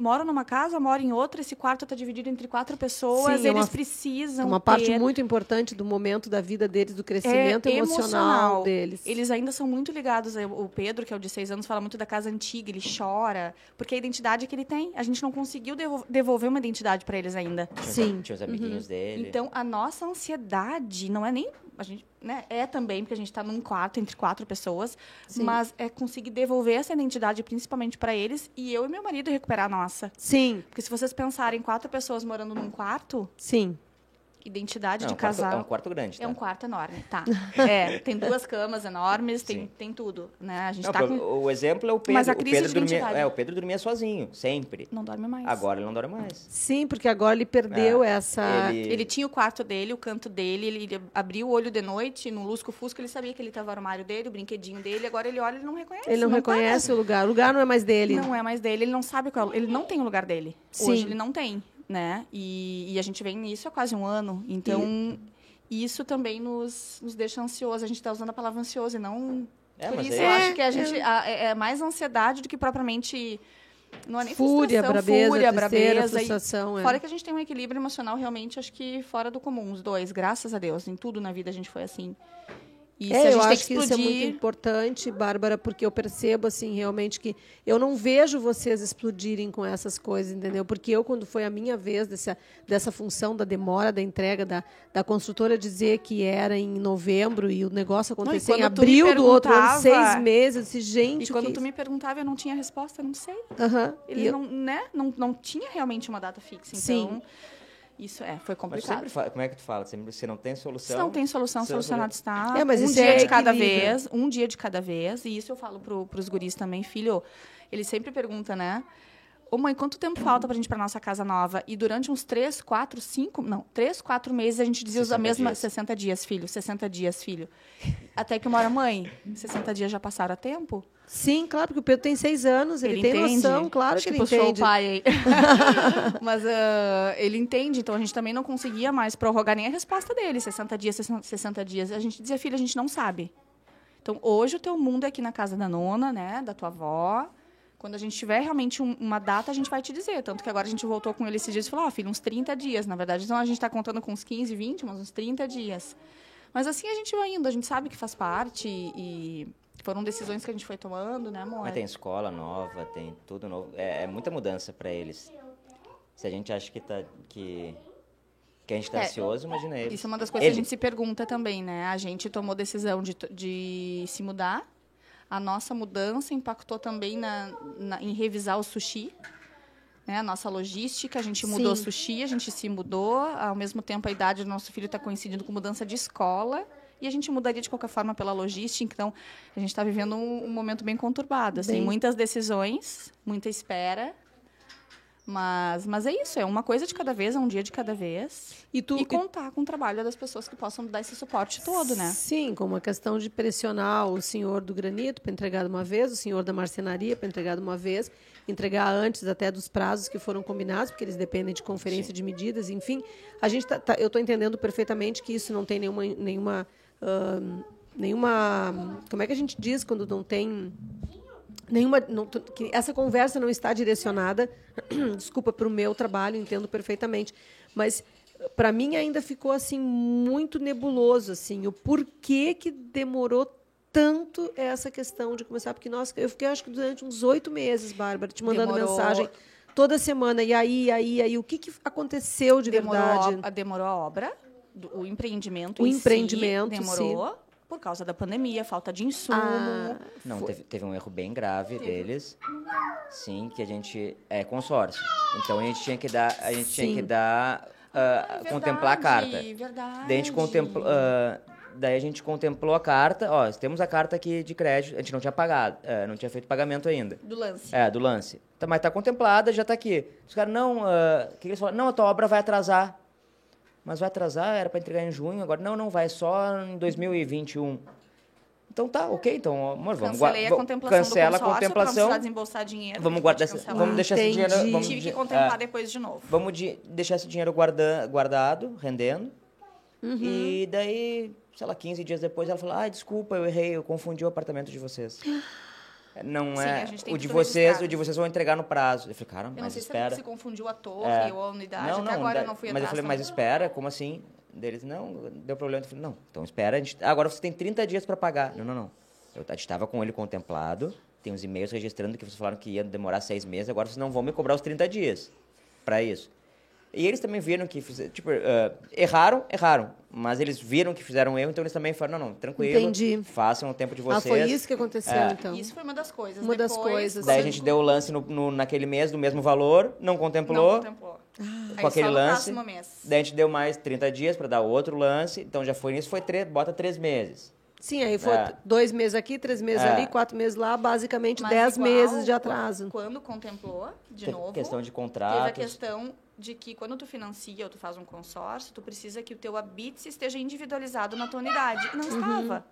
Moro numa casa, moro em outra, esse quarto está dividido entre quatro pessoas, Sim, é eles uma- precisam é uma parte ter muito importante do momento da vida deles, do crescimento é emocional, deles. Eles ainda são muito ligados. O Pedro, que é o de seis anos, fala muito da casa antiga, ele chora, porque é a identidade que ele tem. A gente não conseguiu devo- devolver uma identidade para eles ainda. Sim. Tinha os amiguinhos dele. Então, a nossa ansiedade não é nem. A gente, né, é também, porque a gente está num quarto entre quatro pessoas, Sim. mas é conseguir devolver essa identidade, principalmente para eles, e eu e meu marido recuperar a nossa. Sim, Porque se vocês pensarem quatro pessoas morando num quarto, sim. Identidade Não, de um quarto- casal. é um quarto grande, tá? É um quarto enorme, tá. É, tem duas camas enormes, tem, Sim. tem tudo, né? A gente Não, tá com... O exemplo é o Pedro. Mas a o crise Pedro de dormia, é, o Pedro dormia sozinho, sempre. Não dorme mais. Agora ele não dorme mais. Sim, porque agora ele perdeu É, essa. ele- Ele tinha o quarto dele, o canto dele, ele abriu o olho de noite, no lusco-fusco, ele sabia que ele estava no armário dele, o brinquedinho dele, agora ele olha e ele não reconhece. Ele não, tá reconhece o lugar. O lugar não é mais dele. Não é mais dele, ele não sabe qual. Ele não tem o lugar dele. Sim. Hoje ele não tem, né? E, e a gente vem nisso há quase um ano. Então, isso também nos, nos deixa ansioso. A gente está usando a palavra ansioso e não. É, Por isso aí- eu acho que a gente. a- é, é mais ansiedade do que propriamente. Não é nem Fúria, brabeza, fúria, tristeza, brabeza. e- frustração. é. Fora que a gente tem um equilíbrio emocional realmente, acho que fora do comum, os dois, graças a Deus. Em tudo na vida a gente foi assim. E É, a eu gente tem acho que isso é muito importante, Bárbara, porque eu percebo assim realmente que eu não vejo vocês explodirem com essas coisas, entendeu? Porque eu quando foi a minha vez dessa dessa função da demora da entrega da, da construtora dizer que era em novembro e o negócio acontecer em abril do outro ano, seis meses, eu disse, gente, E quando tu isso?" me perguntava, eu não tinha resposta, eu não sei. Aham. Ele eu- não, né? Não, não tinha realmente uma data fixa. Sim. Isso é, foi complicado. fala, como é que tu fala? Você não tem solução. Se não tem solução, solucionado está. É, mas um isso dia é de cada vez, um dia de cada vez. E isso eu falo pro, pros guris também, filho. Ele sempre pergunta, né? Ô mãe, quanto tempo falta pra gente ir pra nossa casa nova? E durante uns três, quatro, cinco, não, três, quatro meses a gente dizia a 60 mesma. dias. 60 dias, filho, 60 dias, filho. Até que uma hora, mãe, 60 dias já passaram a tempo? Sim, claro, porque o Pedro tem seis anos, ele, tem entende. noção, claro Acho que ele puxou entende. o pai aí. Mas ah, ele entende, então a gente também não conseguia mais prorrogar nem a resposta dele, 60 dias, 60 60 dias. A gente dizia, filha, a gente não sabe. Então, hoje o teu mundo é aqui na casa da nona, né, da tua avó. Quando a gente tiver realmente um- uma data, a gente vai te dizer. Tanto que agora a gente voltou com ele esses dias e falou, ó, filho, uns 30 dias. Na verdade, então a gente está contando com uns 15, 20, mas uns 30 dias. Mas assim a gente vai indo, a gente sabe que faz parte e foram decisões que a gente foi tomando, né, amor? Mas tem escola nova, tem tudo novo. É, é muita mudança para eles. Se a gente acha que, tá, que, que a gente tá É, ansioso, imagina eles. Isso é uma das coisas que a gente se pergunta também, né? A gente tomou decisão de, de se mudar. A nossa mudança impactou também na, na- em revisar o sushi. Né? A nossa logística, a gente mudou o Sim. sushi, a gente se mudou. Ao mesmo tempo, a idade do nosso filho está coincidindo com mudança de escola. e a gente mudaria de qualquer forma pela logística. Então, a gente está vivendo um, um, momento bem conturbado, assim, bem... muitas decisões, muita espera. Mas, mas é isso, é uma coisa de cada vez, é um dia de cada vez. E, tu, e contar e... com o trabalho das pessoas que possam dar esse suporte todo, né? Sim, com uma questão de pressionar o senhor do granito para entregar de uma vez, o senhor da marcenaria para entregar de uma vez, entregar antes até dos prazos que foram combinados, porque eles dependem de conferência Sim. de medidas, enfim. A gente tá, tá eu estou entendendo perfeitamente que isso não tem nenhuma, nenhuma, nenhuma. Como é que a gente diz quando não tem nenhuma não, que essa conversa não está direcionada desculpa para o meu trabalho entendo perfeitamente mas para mim ainda ficou assim muito nebuloso assim o porquê que demorou tanto essa questão de começar porque nós eu fiquei acho que durante uns oito meses Bárbara te mandando demorou. mensagem toda semana e aí aí aí o que, que aconteceu de demorou verdade? a, demorou a obra? O empreendimento o empreendimento si demorou por causa da pandemia, falta de insumo. Ah, não, teve, teve, um erro bem grave teve. deles. Sim, que a gente é consórcio. Então a gente tinha que dar, a gente tinha que dar uh, ah, verdade, contemplar a carta. Verdade. Daí a gente contempla, uh, daí a gente contemplou a carta, ó, temos a carta aqui de crédito, a gente não tinha pagado, uh, não tinha feito pagamento ainda. Do lance. É, do lance. Tá, mas tá contemplada, já tá aqui. Os caras, não, o que eles falaram? Não, a tua obra vai atrasar mas vai atrasar, era para entregar em junho, agora não, não vai só em 2021. Então tá, ok, então, amor, vamos Cancelei a contemplação cancela do a contemplação. Vamos desembolsar dinheiro. Vamos guardar, esse, vamos deixar Entendi. esse dinheiro, vamos tive que contemplar é, depois de novo. Vamos de, deixar esse dinheiro guarda, guardado, rendendo. Uhum. E daí, sei lá, 15 dias depois ela falou: "Ah, desculpa, eu errei, eu confundi o apartamento de vocês". Não Sim, é. o de vocês, o de vocês vão entregar no prazo. Eu falei, cara, mas espera. se confundiu a torre é. ou a unidade. Não, não, agora eu não fui Mas eu falei, mas espera, como assim? Deles, não, deu problema. Eu falei, não, então espera. Gente, agora você tem 30 dias para pagar. Não, não, não. Eu estava com ele contemplado. Tem uns e-mails registrando que vocês falaram que ia demorar seis meses. Agora vocês não vão me cobrar os 30 dias para isso. E eles também viram que fizeram, tipo, uh, erraram, erraram, mas eles viram que fizeram um erro, então eles também falaram, não, não, tranquilo, Entendi. façam o tempo de vocês. Ah, foi isso que aconteceu, é. então. Isso foi uma das coisas. Uma Depois, das coisas. Daí a gente deu o lance no, no, naquele mês do mesmo valor, não contemplou. Não contemplou. Ah. Com aquele lance. Daí a gente deu mais 30 dias para dar outro lance, então já foi nisso, foi três, bota três meses. Sim, aí foi é. dois meses aqui, três meses é. ali, quatro meses lá, basicamente Mas dez igual, meses de atraso. Quando contemplou, de Tem novo. Questão de contrato. Teve a questão de que quando tu financia ou tu faz um consórcio, tu precisa que o teu habite esteja individualizado na tua unidade. Não uhum. estava.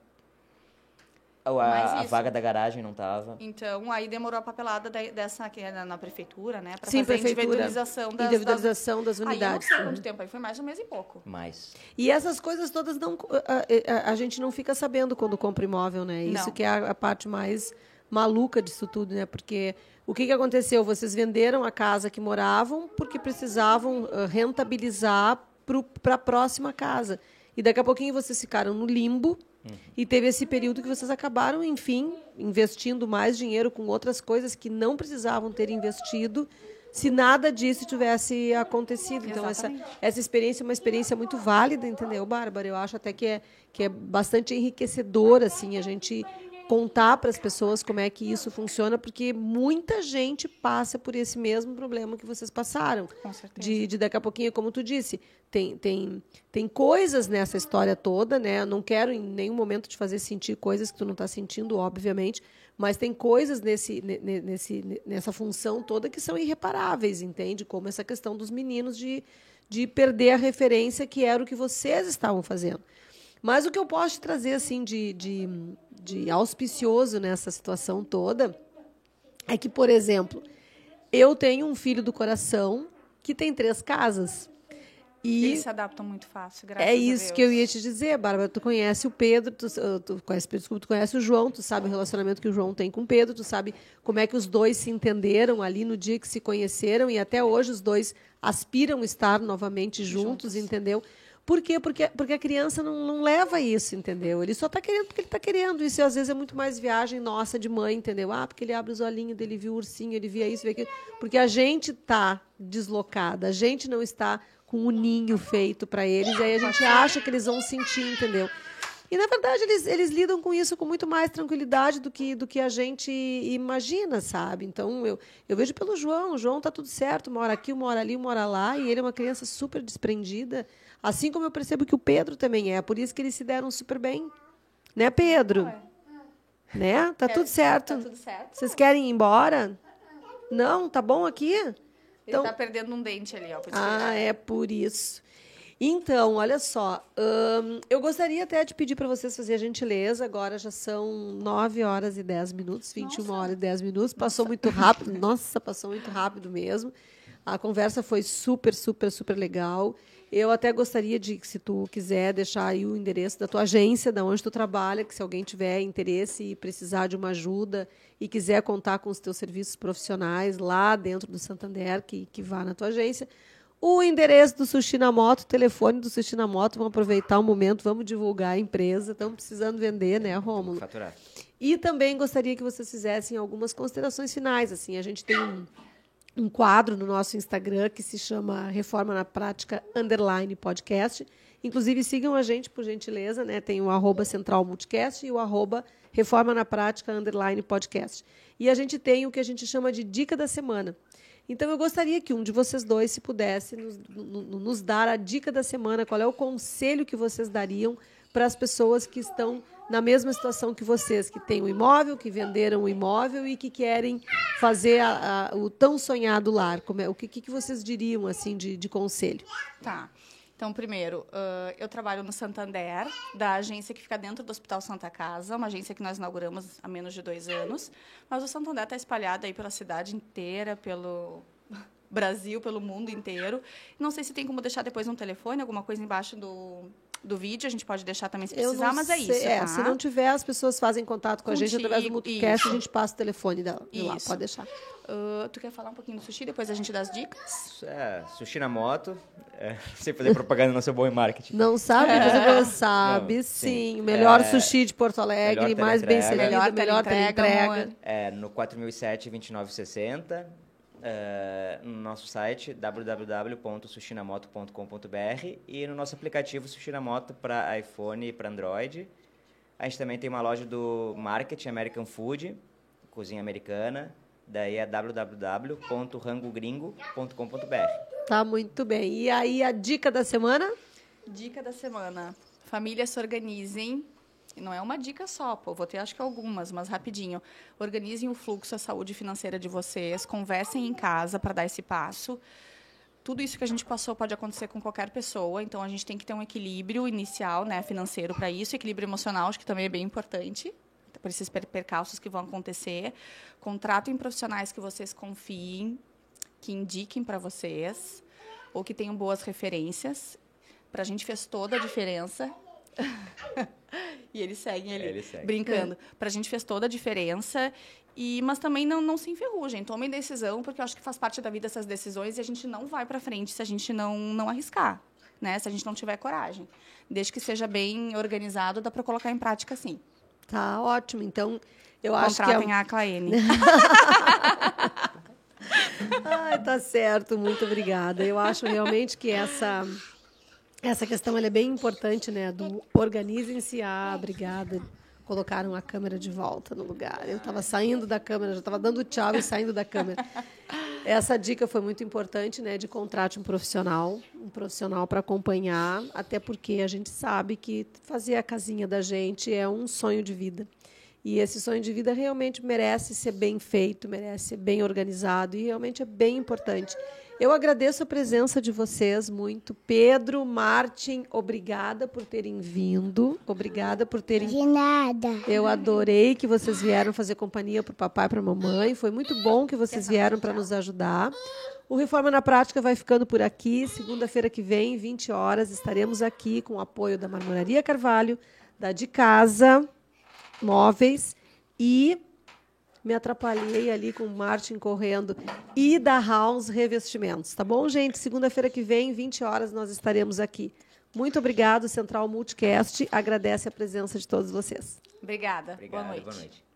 A, a vaga da garagem não estava. Então, aí demorou a papelada dessa que é na, na prefeitura, né? Para fazer prefeitura. a individualização das, individualização das, das unidades. Aí não sei quanto tempo, aí foi mais um mês e pouco. Mais. E essas coisas todas não a, a, a gente não fica sabendo quando compra imóvel, né? Isso não. que é a, a parte mais maluca disso tudo, né? Porque o que, que aconteceu? Vocês venderam a casa que moravam porque precisavam rentabilizar para a próxima casa. E daqui a pouquinho vocês ficaram no limbo uhum. e teve esse período que vocês acabaram, enfim, investindo mais dinheiro com outras coisas que não precisavam ter investido se nada disso tivesse acontecido. Então, essa, essa experiência é uma experiência muito válida, entendeu, Bárbara? Eu acho até que é, que é bastante enriquecedora, assim, a gente contar para as pessoas como é que isso funciona, porque muita gente passa por esse mesmo problema que vocês passaram. Com certeza. De, de daqui a pouquinho, como tu disse, tem, tem, tem coisas nessa história toda, né? Eu não quero em nenhum momento te fazer sentir coisas que tu não está sentindo, obviamente, mas tem coisas nesse, nesse, nessa função toda que são irreparáveis, entende? Como essa questão dos meninos de, de perder a referência que era o que vocês estavam fazendo. Mas o que eu posso te trazer assim de, de, de auspicioso nessa situação toda é que, por exemplo, eu tenho um filho do coração que tem três casas. E Eles se adaptam muito fácil, graças É isso que eu ia te dizer, Bárbara. Tu conhece o Pedro, tu, tu, conhece, desculpa, tu conhece o João, tu sabe o relacionamento que o João tem com o Pedro, tu sabe como é que os dois se entenderam ali no dia que se conheceram e até hoje os dois aspiram estar novamente juntos, juntos. entendeu? Por quê? Porque, porque a criança não, não leva isso, entendeu? Ele só está querendo porque ele está querendo. Isso às vezes é muito mais viagem nossa de mãe, entendeu? Ah, porque ele abre os olhinhos dele, viu o ursinho, ele via isso, via aquilo. Porque a gente está deslocada, a gente não está com o um ninho feito para eles, e aí a gente acha que eles vão sentir, entendeu? E, na verdade, eles, eles lidam com isso com muito mais tranquilidade do que, do que a gente imagina, sabe? Então, eu, eu vejo pelo João. O João tá tudo certo, uma hora aqui, uma hora ali, uma hora lá. E ele é uma criança super desprendida. Assim como eu percebo que o Pedro também é. Por isso que eles se deram super bem. Né, Pedro? Né? Tá tudo certo. Tá tudo certo. Vocês querem ir embora? Não? Tá bom aqui? Ele tá perdendo um dente ali, ó. Ah, é por isso. Então, olha só, hum, eu gostaria até de pedir para vocês fazerem a gentileza. Agora já são 9 horas e 10 minutos, 21 horas e 10 minutos. Passou muito rápido. Nossa, passou muito rápido mesmo. A conversa foi super, super, super legal. Eu até gostaria de, se tu quiser, deixar aí o endereço da tua agência, da onde tu trabalha, que se alguém tiver interesse e precisar de uma ajuda e quiser contar com os teus serviços profissionais lá dentro do Santander, que, que vá na tua agência. O endereço do Sushi na Moto, o telefone do Sushi na Moto. Vamos aproveitar o momento, vamos divulgar a empresa. Estamos precisando vender, né, Rômulo? Faturar. E também gostaria que vocês fizessem algumas considerações finais. Assim, a gente tem um, um quadro no nosso Instagram que se chama Reforma na Prática Underline Podcast. Inclusive, sigam a gente, por gentileza. Né? Tem o arroba Central Multicast e o arroba Reforma na Prática Underline Podcast. E a gente tem o que a gente chama de Dica da Semana. Então, eu gostaria que um de vocês dois, se pudesse, nos, no- nos dar a dica da semana, qual é o conselho que vocês dariam para as pessoas que estão na mesma situação que vocês, que têm um imóvel, que venderam o imóvel e que querem fazer a- a- o tão sonhado lar. Como é, o que, que que vocês diriam assim de, de conselho? Tá. Então, primeiro, ãh, eu trabalho no Santander, da agência que fica dentro do Hospital Santa Casa, uma agência que nós inauguramos há menos de dois anos. Mas o Santander está espalhado aí pela cidade inteira, pelo Brasil, pelo mundo inteiro. Não sei se tem como deixar depois um telefone, alguma coisa embaixo do, do vídeo. A gente pode deixar também se precisar, mas é sei- isso. É, tá? Se não tiver, as pessoas fazem contato com a gente através do Contigo, Multicast, isso. a gente passa o telefone dela. de lá, Isso. pode deixar. Ãh, tu quer falar um pouquinho do sushi, depois a gente dá as dicas? É, sushi na moto. É, sem fazer propaganda, não sou bom em marketing. Não sabe? É. Você sabe, Não, sim. sim. O melhor É, sushi de Porto Alegre, mais bem servido, Melhor melhor teleentrega, teleentrega. amor. É, no 4007 2960. É, no nosso site www.sushinamoto.com.br e no nosso aplicativo Sushi na Moto para iPhone e para Android. A gente também tem uma loja do Market American Food, cozinha americana. Daí é www.rangogringo.com.br. Tá muito bem. E aí, a dica da semana? Dica da semana. Famílias se organizem. Não é uma dica só, pô. Vou ter acho que algumas, mas rapidinho. Organizem o fluxo, a saúde financeira de vocês. Conversem em casa para dar esse passo. Tudo isso que a gente passou pode acontecer com qualquer pessoa, então a gente tem que ter um equilíbrio inicial, né, financeiro para isso, equilíbrio emocional, acho que também é bem importante por esses per- percalços que vão acontecer. Contratem profissionais que vocês confiem, que indiquem para vocês ou que tenham boas referências. Para a gente fez toda a diferença. e eles seguem ali, Eles seguem. brincando. Para a gente fez toda a diferença. E, mas também não, não se enferrujem, tomem decisão, porque eu acho que faz parte da vida essas decisões e a gente não vai para frente se a gente não, não arriscar, né? Se a gente não tiver coragem. Desde que seja bem organizado, dá para colocar em prática sim. Tá ótimo. Então, eu acho que é Contratem a Claene. Ai, tá certo, muito obrigada. Eu acho realmente que essa essa questão é bem importante, né? Do organizem-se. Ah, obrigada. Colocaram a câmera de volta no lugar. Eu estava saindo da câmera, já estava dando tchau e saindo da câmera. Essa dica foi muito importante, né? De contrate um profissional, um profissional para acompanhar, até porque a gente sabe que fazer a casinha da gente é um sonho de vida. E esse sonho de vida realmente merece ser bem feito, merece ser bem organizado e realmente é bem importante. Eu agradeço a presença de vocês muito. Pedro, Martin, obrigada por terem vindo. Obrigada por terem. De nada. Eu adorei que vocês vieram fazer companhia para o papai e para a mamãe. Foi muito bom que vocês vieram para nos ajudar. O Reforma na Prática vai ficando por aqui. Segunda-feira que vem, 20 horas, estaremos aqui com o apoio da Marmoraria Carvalho, da De Casa móveis e me atrapalhei ali com o Martin correndo e da House Revestimentos, tá bom, gente? Segunda-feira que vem, 20 horas, nós estaremos aqui. Muito obrigado, Central Multicast. Agradece a presença de todos vocês. Obrigada. Obrigado, boa noite. Boa noite.